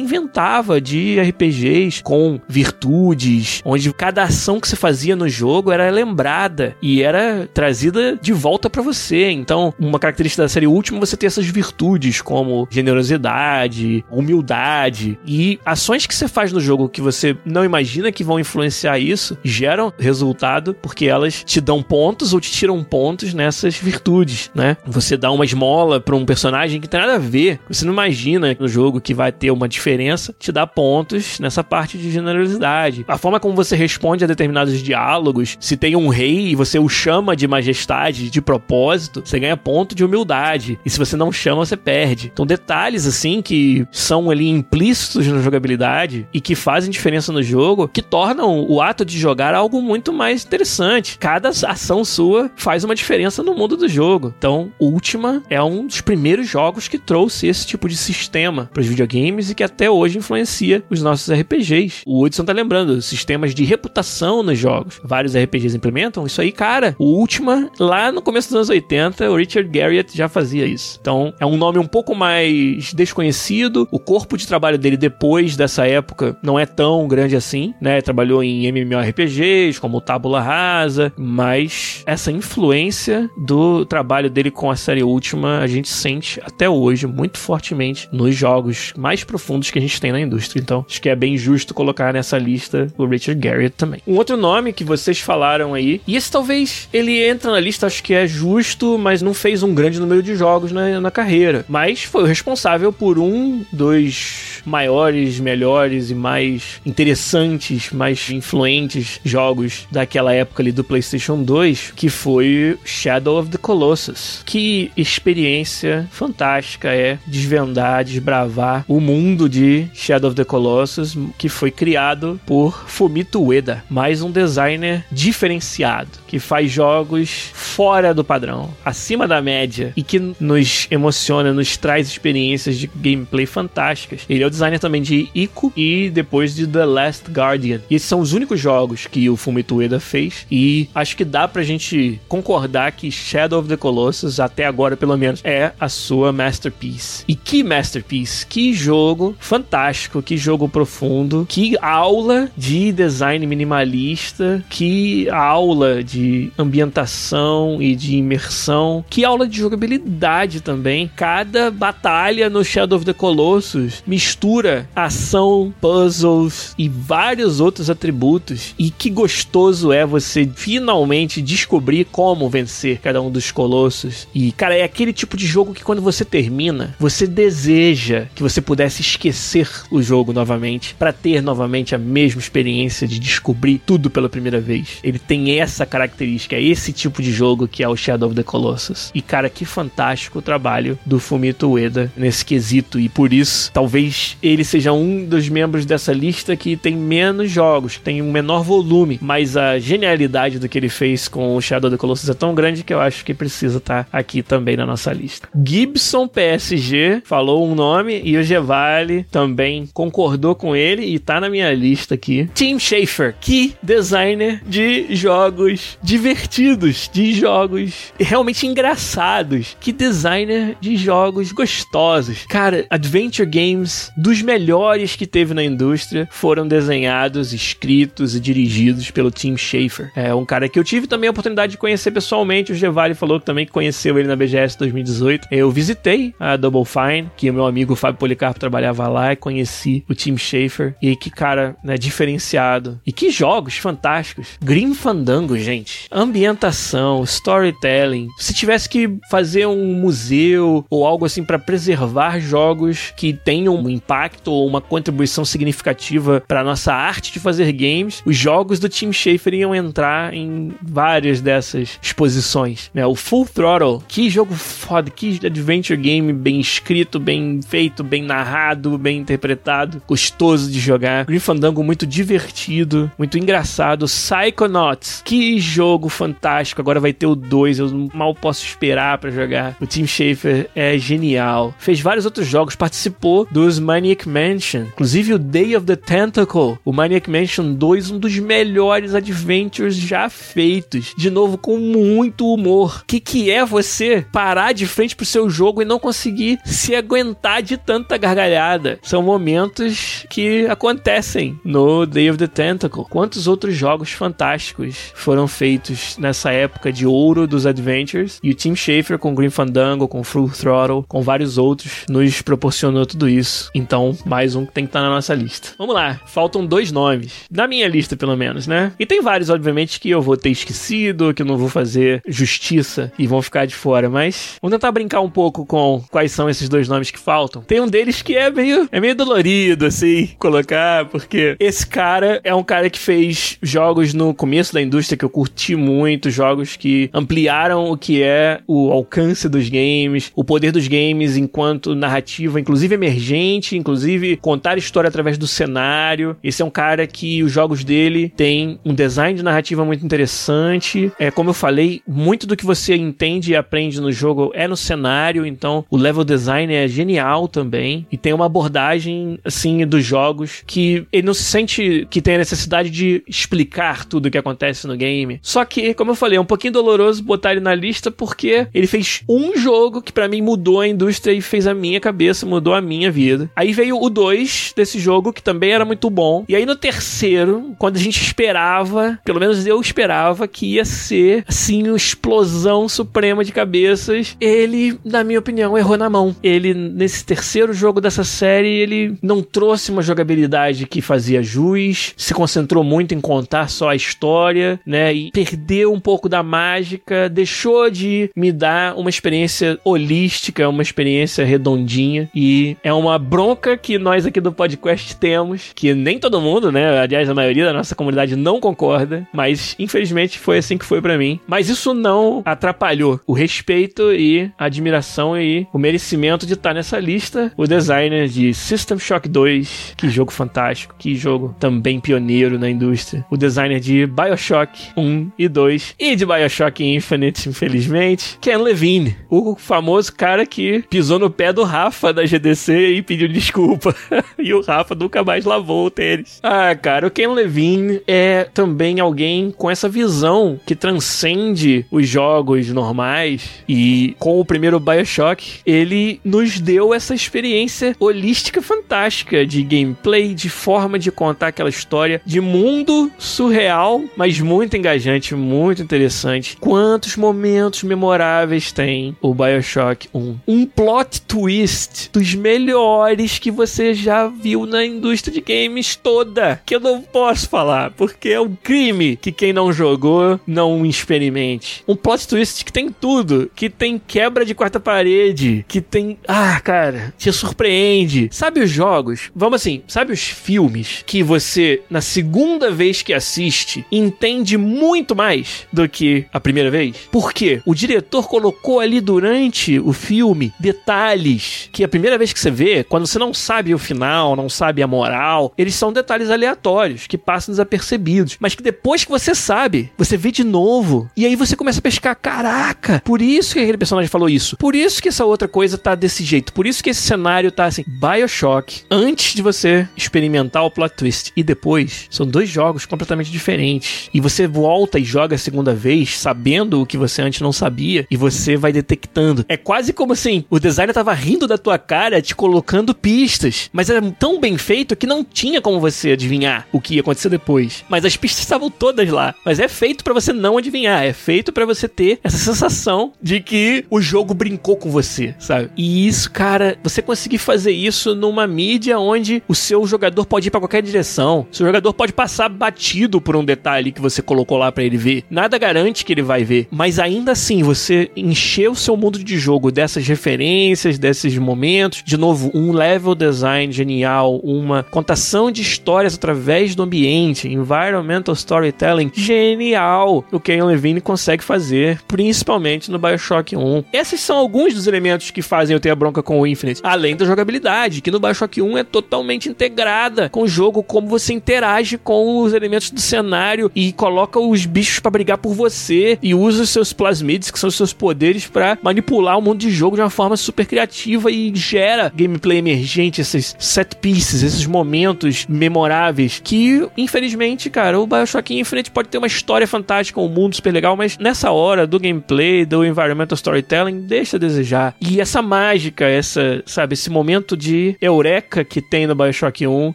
inventava de RPGs com virtudes, onde cada ação que você fazia no jogo era lembrada e era trazida de volta para você. Então, uma característica da série Última é você ter essas virtudes como generosidade, humildade e ações que você faz no jogo que você não imagina que vão influenciar isso, geram resultado porque elas te dão pontos ou te tiram pontos nessas virtudes, né? Você dá uma esmola para um personagem que tem nada a ver, você não imagina no jogo que vai ter uma diferença, te dá pontos nessa parte de generosidade. A forma como você responde a determinados diálogos, se tem um rei e você o chama de majestade de propósito, você ganha ponto de humildade. E se você não chama, você perde. Então, detalhes assim que são ali implícitos na jogabilidade e que fazem diferença no jogo, que tornam o ato de jogar algo muito mais interessante. Cada ação sua faz uma diferença no mundo do jogo. Então, Ultima é um dos primeiros jogos que trouxe esse tipo de sistema para os videogames e que até hoje influencia os nossos RPGs. O Hudson tá lembrando, sistemas de reputação nos jogos. Vários RPGs implementam isso aí, cara. O Ultima, lá no começo dos anos 80, o Richard Garriott já fazia isso. Então, é um nome um pouco mais desconhecido. O corpo de trabalho dele depois dessa época não é tão grande assim, né? Trabalhou em MMORPGs, como Tábula Rasa, mas essa influência do trabalho dele com a série Última a gente sente até hoje muito fortemente nos jogos mais profundos que a gente tem na indústria. Então, acho que é bem justo colocar nessa lista o Richard Garriott também. Um outro nome que vocês falaram aí, e esse talvez ele entra na lista, acho que é justo, mas não fez um grande número de jogos na, na carreira. Mas foi o responsável por um dos maiores, melhores e mais interessantes, mais influentes jogos daquela época ali do PlayStation 2, que foi Shadow of the Colossus. Que experiência fantástica é desvendar, desbravar o mundo de Shadow of the Colossus, que foi criado por Fumito Ueda, mais um designer diferenciado, que faz jogos fora do padrão, acima da média e que nos emociona, nos traz experiências de gameplay fantásticas. Ele é o designer também de Ico e depois de The Last Guardian. E esses são os únicos jogos que o Fumito Ueda fez e acho que dá pra gente concordar que Shadow of the Colossus, até agora pelo menos, é a sua masterpiece. E que masterpiece! Que jogo fantástico, que jogo profundo, que aula de design minimalista, que aula de ambientação e de imersão, que aula de jogabilidade também. Cada batalha no Shadow of the Colossus mistura ação, puzzles e vários outros atributos. E que gostoso é você finalmente descobrir como vencer cada um dos colossos. E, cara, é aquele tipo de jogo que quando você termina, você deseja que você pudesse esquecer o jogo novamente para ter novamente a mesma experiência de descobrir tudo pela primeira vez. Ele tem essa característica, esse tipo de jogo que é o Shadow of the Colossus. E cara, que fantástico o trabalho do Fumito Ueda nesse quesito e por isso talvez ele seja um dos membros dessa lista que tem menos jogos, tem um menor volume, mas a genialidade do que ele fez com o Shadow of the Colossus é tão grande que eu acho que precisa estar tá aqui também na nossa lista. Gibson PSG falou um nome e o Gevale também concordou com ele e tá na minha lista aqui. Tim Schafer, que designer de jogos divertidos, de jogos realmente engraçados, que designer de jogos gostosos. Cara, adventure games dos melhores que teve na indústria foram desenhados, escritos e dirigidos pelo Tim Schafer. É um cara que eu tive também a oportunidade de conhecer pessoalmente. O Gevale falou que também conheceu ele na BGS 2018. Eu visitei a Double Fine, que o meu amigo Fábio Policarpo trabalhava lá e conheci o Tim Schafer. E que cara, né, diferenciado. E que jogos fantásticos. Green Fandango, gente. Ambientação, storytelling. Se tivesse que fazer um museu ou algo assim para preservar jogos que tenham um impacto ou uma contribuição significativa para nossa arte de fazer games, os jogos do Tim Schafer iam entrar em várias dessas exposições. Né? O Full Throttle, que jogo foda, que adventure game bem escrito, bem feito, bem narrado, bem interpretado, gostoso de jogar. Green Fandango muito divertido, muito engraçado. Psychonauts, que jogo fantástico. Agora vai ter o 2, eu mal posso esperar para jogar. O Tim Schafer é genial. Fez vários outros jogos, participou dos Maniac Mansion, inclusive o Day of the Tentacle. O Maniac Mansion 2, um dos melhores adventures já feitos. De novo, com muito humor. O que, que é você parar de frente pro seu jogo e não conseguir se aguentar de tanta gargalhada? São momentos que acontecem no Day of the Tentacle. Quantos outros jogos fantásticos foram feitos nessa época de ouro dos adventures? E o Tim Schafer com Green Fandango, com Full Throttle, com vários outros, nos proporcionou tudo isso. Então, mais um que tem que estar na nossa lista. Vamos lá, faltam dois nomes. Na minha lista, pelo menos, né? E tem vários, obviamente, que eu vou ter esquecido, que eu não vou fazer justiça e vão ficar de fora, mas vamos tentar brincar um pouco com quais são esses dois nomes que faltam. Tem um deles que é meio, é meio dolorido, assim, colocar, porque esse cara é um cara que fez jogos no começo da indústria que eu curti muito, jogos que ampliaram o que é o alcance dos games, o poder dos games enquanto narrativa, inclusive emergente, inclusive contar história através do cenário. Esse é um cara que os jogos dele tem um design de narrativa muito interessante. É como eu falei, muito do que você entende e aprende no jogo é no cenário, então o level design é genial também e tem uma abordagem assim dos jogos que ele não se sente que tem a necessidade de explicar tudo o que acontece no game. Só que, como eu falei, é um pouquinho doloroso botar ele na lista porque ele fez um jogo que para mim mudou a indústria e fez a minha cabeça, mudou a minha vida. Aí veio o 2 desse jogo que também era muito bom. E aí no terceiro, quando a gente esperava, pelo menos eu esperava que ia ser assim uma explosão suprema de cabeças, ele, na minha opinião, errou na mão. Ele nesse terceiro jogo dessa série, ele não trouxe uma jogabilidade que fazia jus, se concentrou muito em contar só a história, né? E perdeu um pouco da mágica, deixou de me dar uma experiência holística, uma experiência redondinha. E é uma bronca que nós aqui do podcast temos, que nem todo mundo, né? Aliás, a maioria da nossa comunidade não concorda, mas infelizmente foi assim que foi para mim. Mas isso não atrapalhou o respeito e a admiração e o merecimento de estar nessa lista. O designer de System Shock 2, que jogo fantástico, que jogo também pioneiro na indústria. O designer de BioShock 1 e 2 e de BioShock Infinite, infelizmente, Ken Levine, o famoso cara que pisou no pé do Rafa da GDC e pediu desculpa. e o Rafa nunca mais lavou o tênis. Ah, cara, o Ken Levine é também alguém com essa visão que transcende os jogos normais e com o primeiro BioShock, ele nos deu essa experiência holística fantástica de gameplay, de forma de contar aquela história, de mundo surreal, mas muito engajante, muito interessante. Quantos momentos memoráveis tem o BioShock 1? Um plot twist dos melhores que você já viu na indústria de games toda, que eu não posso falar, porque é um crime que quem não jogou não experimente. Um plot twist que tem tudo, que tem quebra de quarta parede, que tem. Ah, cara, te surpreende. Sabe os jogos? Vamos assim, sabe os filmes que você, na segunda vez que assiste, entende muito mais do que a primeira vez? Por quê? O diretor colocou ali durante o filme detalhes que a primeira vez que você vê, quando você não sabe o final, não sabe a moral, eles são detalhes aleatórios que passam desapercebidos, mas que depois que você sabe, você vê de novo e aí você começa a pescar, caraca, por isso que aquele personagem falou isso, por isso que essa outra coisa tá desse jeito, por isso que esse cenário tá assim, BioShock, antes de você experimentar o plot twist e depois, são dois jogos completamente diferentes. E você volta e joga a segunda vez sabendo o que você antes não sabia e você vai detectando. É quase como assim, o designer tava rindo da tua cara, te colocando pistas, mas era tão bem feito que não tinha como você adivinhar o que ia acontecer depois. Mas as pistas estavam todas lá. Mas é feito para você não adivinhar, é feito para você ter essa sensação de que o jogo brincou com você, sabe? E isso, cara, você conseguir fazer isso numa mídia onde o seu jogador pode ir para qualquer direção. Seu jogador pode passar batido por um detalhe que você colocou lá para ele ver. Nada garante que ele vai ver, mas ainda assim você encher o seu mundo de jogo dessas referências, desses momentos, de novo, um level design genial, uma contação de histórias através do ambiente, environmental storytelling genial. O Ken Levine consegue fazer, principalmente no BioShock 1. Esses são alguns dos elementos que fazem eu ter a bronca com o Infinite, além da jogabilidade, que no BioShock 1 é totalmente integrada com o jogo, como você interage com os elementos do cenário e coloca os bichos para brigar por você e usa os seus plasmids, que são os seus poderes, para manipular o mundo de jogo de uma forma super criativa e gera gameplay emergente, esses set pieces, esses momentos memoráveis que, infelizmente, cara, o BioShock Infinite pode ter uma história fantástica, um mundo super legal, mas nessa hora do gameplay, do environmental storytelling, deixa a desejar. E essa mágica, essa, sabe, esse momento de eureka que tem no BioShock 1,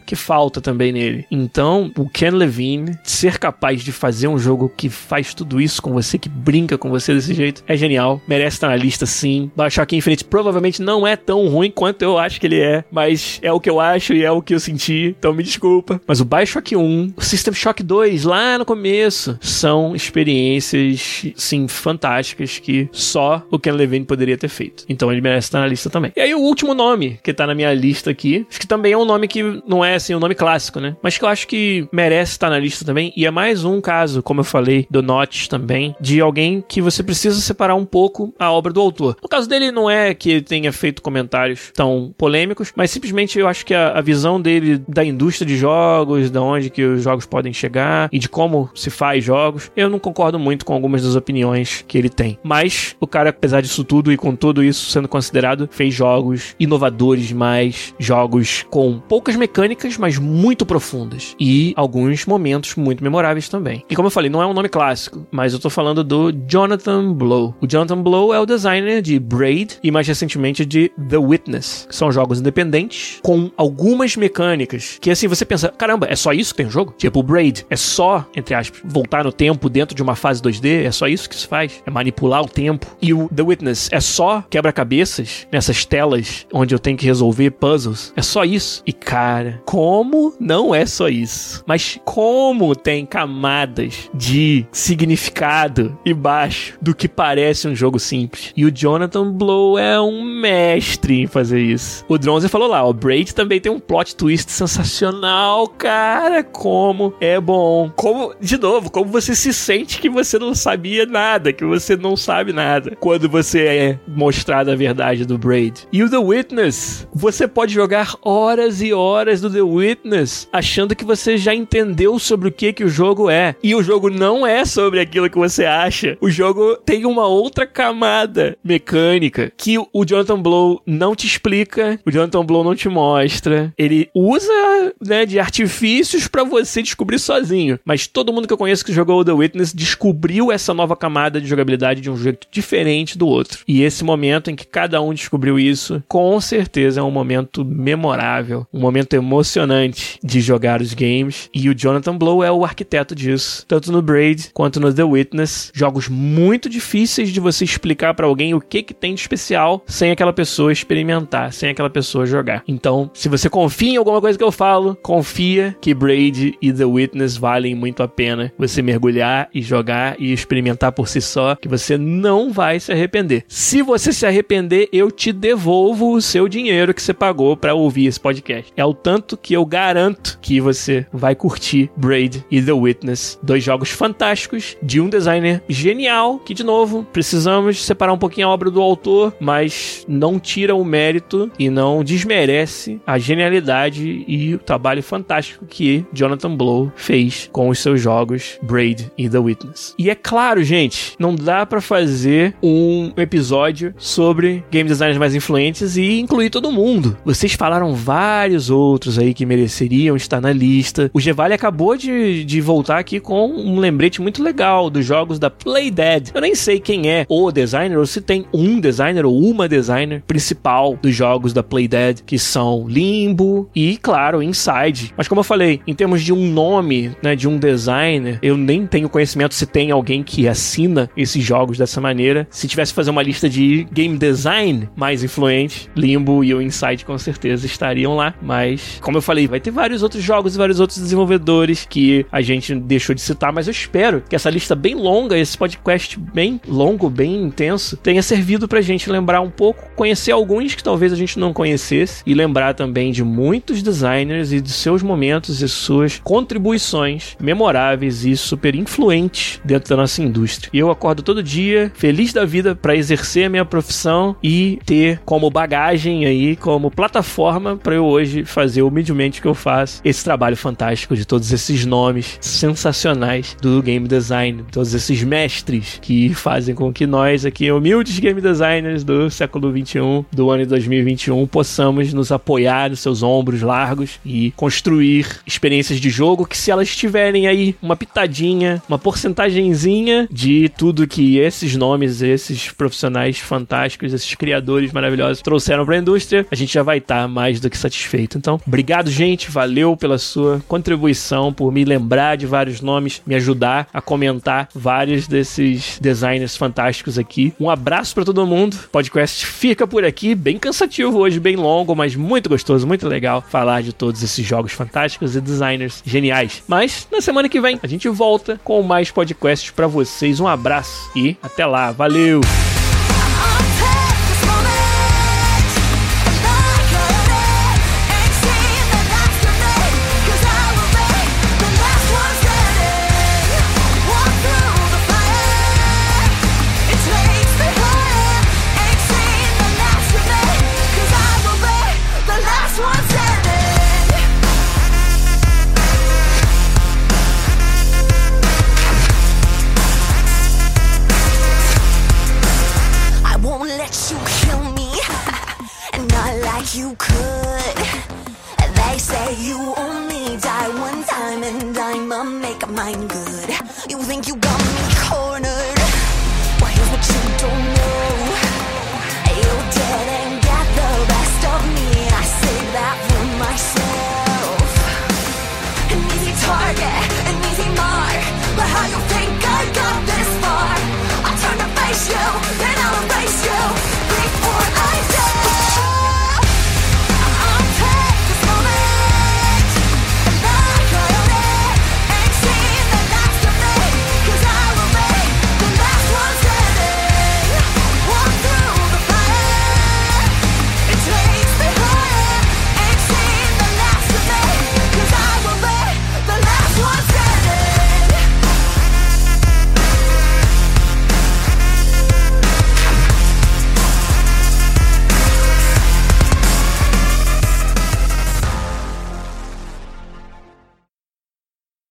que falta também nele. Então, o Ken Levine ser capaz de fazer um jogo que faz tudo isso com você, que brinca com você desse jeito, é genial. Merece estar na lista, sim. BioShock Infinite provavelmente não é tão ruim quanto eu acho que ele é, mas é o que eu acho e é o que eu senti, então me desculpa. Mas o BioShock 1, o System Shock 2, lá no começo, são experiências, sim, fantásticas que só o Ken Levine poderia ter feito. Então ele merece estar na lista também. E aí o último nome que tá na minha lista aqui, acho que também é um nome que não é assim um nome clássico, né? Mas que eu acho que merece estar na lista também. E é mais um caso, como eu falei, do Notch também, de alguém que você precisa separar um pouco a obra do autor. No caso dele, não é que ele tenha feito comentários tão polêmicos, mas simplesmente eu acho que a, a visão dele da indústria de jogos, da onde que os jogos podem chegar e de como se faz jogos, eu não concordo muito com algumas das opiniões que ele tem. Mas o cara, apesar disso tudo e com tudo isso sendo considerado, fez jogos inovadores demais, jogos com poucas mecânicas, mas muito profundas e alguns momentos muito memoráveis também. E como eu falei, não é um nome clássico, mas eu tô falando do Jonathan Blow. O Jonathan Blow é o designer de Braid e mais recentemente de The Witness, são jogos independentes com algumas mecânicas que assim você pensa, caramba, é só isso que tem no jogo? Tipo, o Braid é só, entre aspas, voltar no tempo dentro de uma fase 2D, é só isso que se faz? É manipular o tempo. E o The Witness é só quebra-cabeças nessas telas onde eu tenho que resolver puzzles. É só isso. E cara, como não é só isso? Mas como tem camadas de significado e baixo do que parece um jogo simples. E o Jonathan Blow é um mestre em fazer isso. O Dronzer falou lá, o Braid também tem um plot twist sensacional, cara. Como é bom. Como, de novo, como você se sente que você não sabia nada, que você não sabe nada quando você é mostrado a verdade do Braid. E o The Witness, você pode jogar horas e horas do The Witness achando que você já entendeu sobre o que que o jogo é. E o jogo não é sobre aquilo que você acha. O jogo tem uma outra camada mecânica que o Jonathan Blow não te explica, o Jonathan Blow não te mostra. Ele usa, né, de artifícios para você descobrir sozinho. Mas todo mundo que eu conheço que jogou The Witness descobriu essa nova camada de jogabilidade de um jeito diferente do outro. E esse momento em que cada um descobriu isso, com certeza é um momento memorável, um momento emocionante de jogar os games. E o Jonathan Blow é o arquiteto disso, tanto no Braid quanto no The Witness. Jogos muito difíceis de você explicar para alguém o que que tem de especial sem aquela pessoa experimentar, sem aquela pessoa jogar. Então, se você confia em alguma coisa que eu falo, confia que Braid e The Witness valem muito a pena você mergulhar e jogar e experimentar por si só, que você não vai se arrepender. Se você se arrepender, eu te devolvo o seu dinheiro que você pagou para ouvir esse podcast. É o tanto que eu garanto que você vai curtir Braid e The Witness, dois jogos fantásticos de um designer genial, que de novo precisamos separar um pouquinho a obra do autor, mas não tira o mérito e não desmerece a genialidade e o trabalho fantástico que Jonathan Blow fez com os seus jogos Braid e The Witness. E é claro, gente, não dá para fazer um episódio sobre game designers mais influentes e incluir todo mundo. Vocês falaram vários outros aí que mereceriam estar na lista. O Gevali acabou de, de voltar aqui com um lembrete muito legal dos jogos da Playdead. Eu nem sei quem é o designer ou se tem um designer ou uma designer principal dos jogos da Playdead, que são Limbo e, claro, Inside. Mas como eu falei, em termos de um nome, né, de um designer, eu nem tenho conhecimento se tem alguém que assina esses jogos dessa maneira. Se tivesse que fazer uma lista de game design mais influente, Limbo e o Inside com certeza estariam lá. Mas, como eu falei, vai ter vários outros jogos e vários outros desenvolvedores que a gente deixou de citar, mas eu espero que essa lista bem longa, esse podcast bem longo, bem intenso, tenha servido pra gente lembrar um pouco, conhecer alguns que talvez a gente não conhecesse e lembrar também de muitos designers e de seus momentos e suas contribuições memoráveis e super influentes dentro da nossa indústria. E eu acordo todo dia feliz da vida para exercer a minha profissão e ter como bagagem aí, como plataforma para eu hoje fazer humildemente o que eu faço, esse trabalho fantástico de todos esses nomes sensacionais do game design, todos esses mestres que fazem com que nós aqui, humildes game designers do século 21, do ano de 2021, possamos nos apoiar nos seus ombros largos e construir experiências de jogo que se elas tiverem aí uma pitadinha, uma porcentagemzinha de tudo que esses nomes, esses profissionais fantásticos, esses criadores maravilhosos trouxeram para a indústria, a gente já vai estar tá mais do que satisfeito. Então, obrigado, gente, valeu pela sua contribuição, por me lembrar de vários nomes, me ajudar a comentar vários desses designers fantásticos aqui. Um abraço para todo mundo. O podcast fica por aqui, bem cansativo hoje, bem longo, mas muito gostoso, muito legal falar de todos esses jogos fantásticos e designers geniais. Mas na semana que vem a gente volta com mais podcasts para vocês. Um abraço e até lá. Valeu!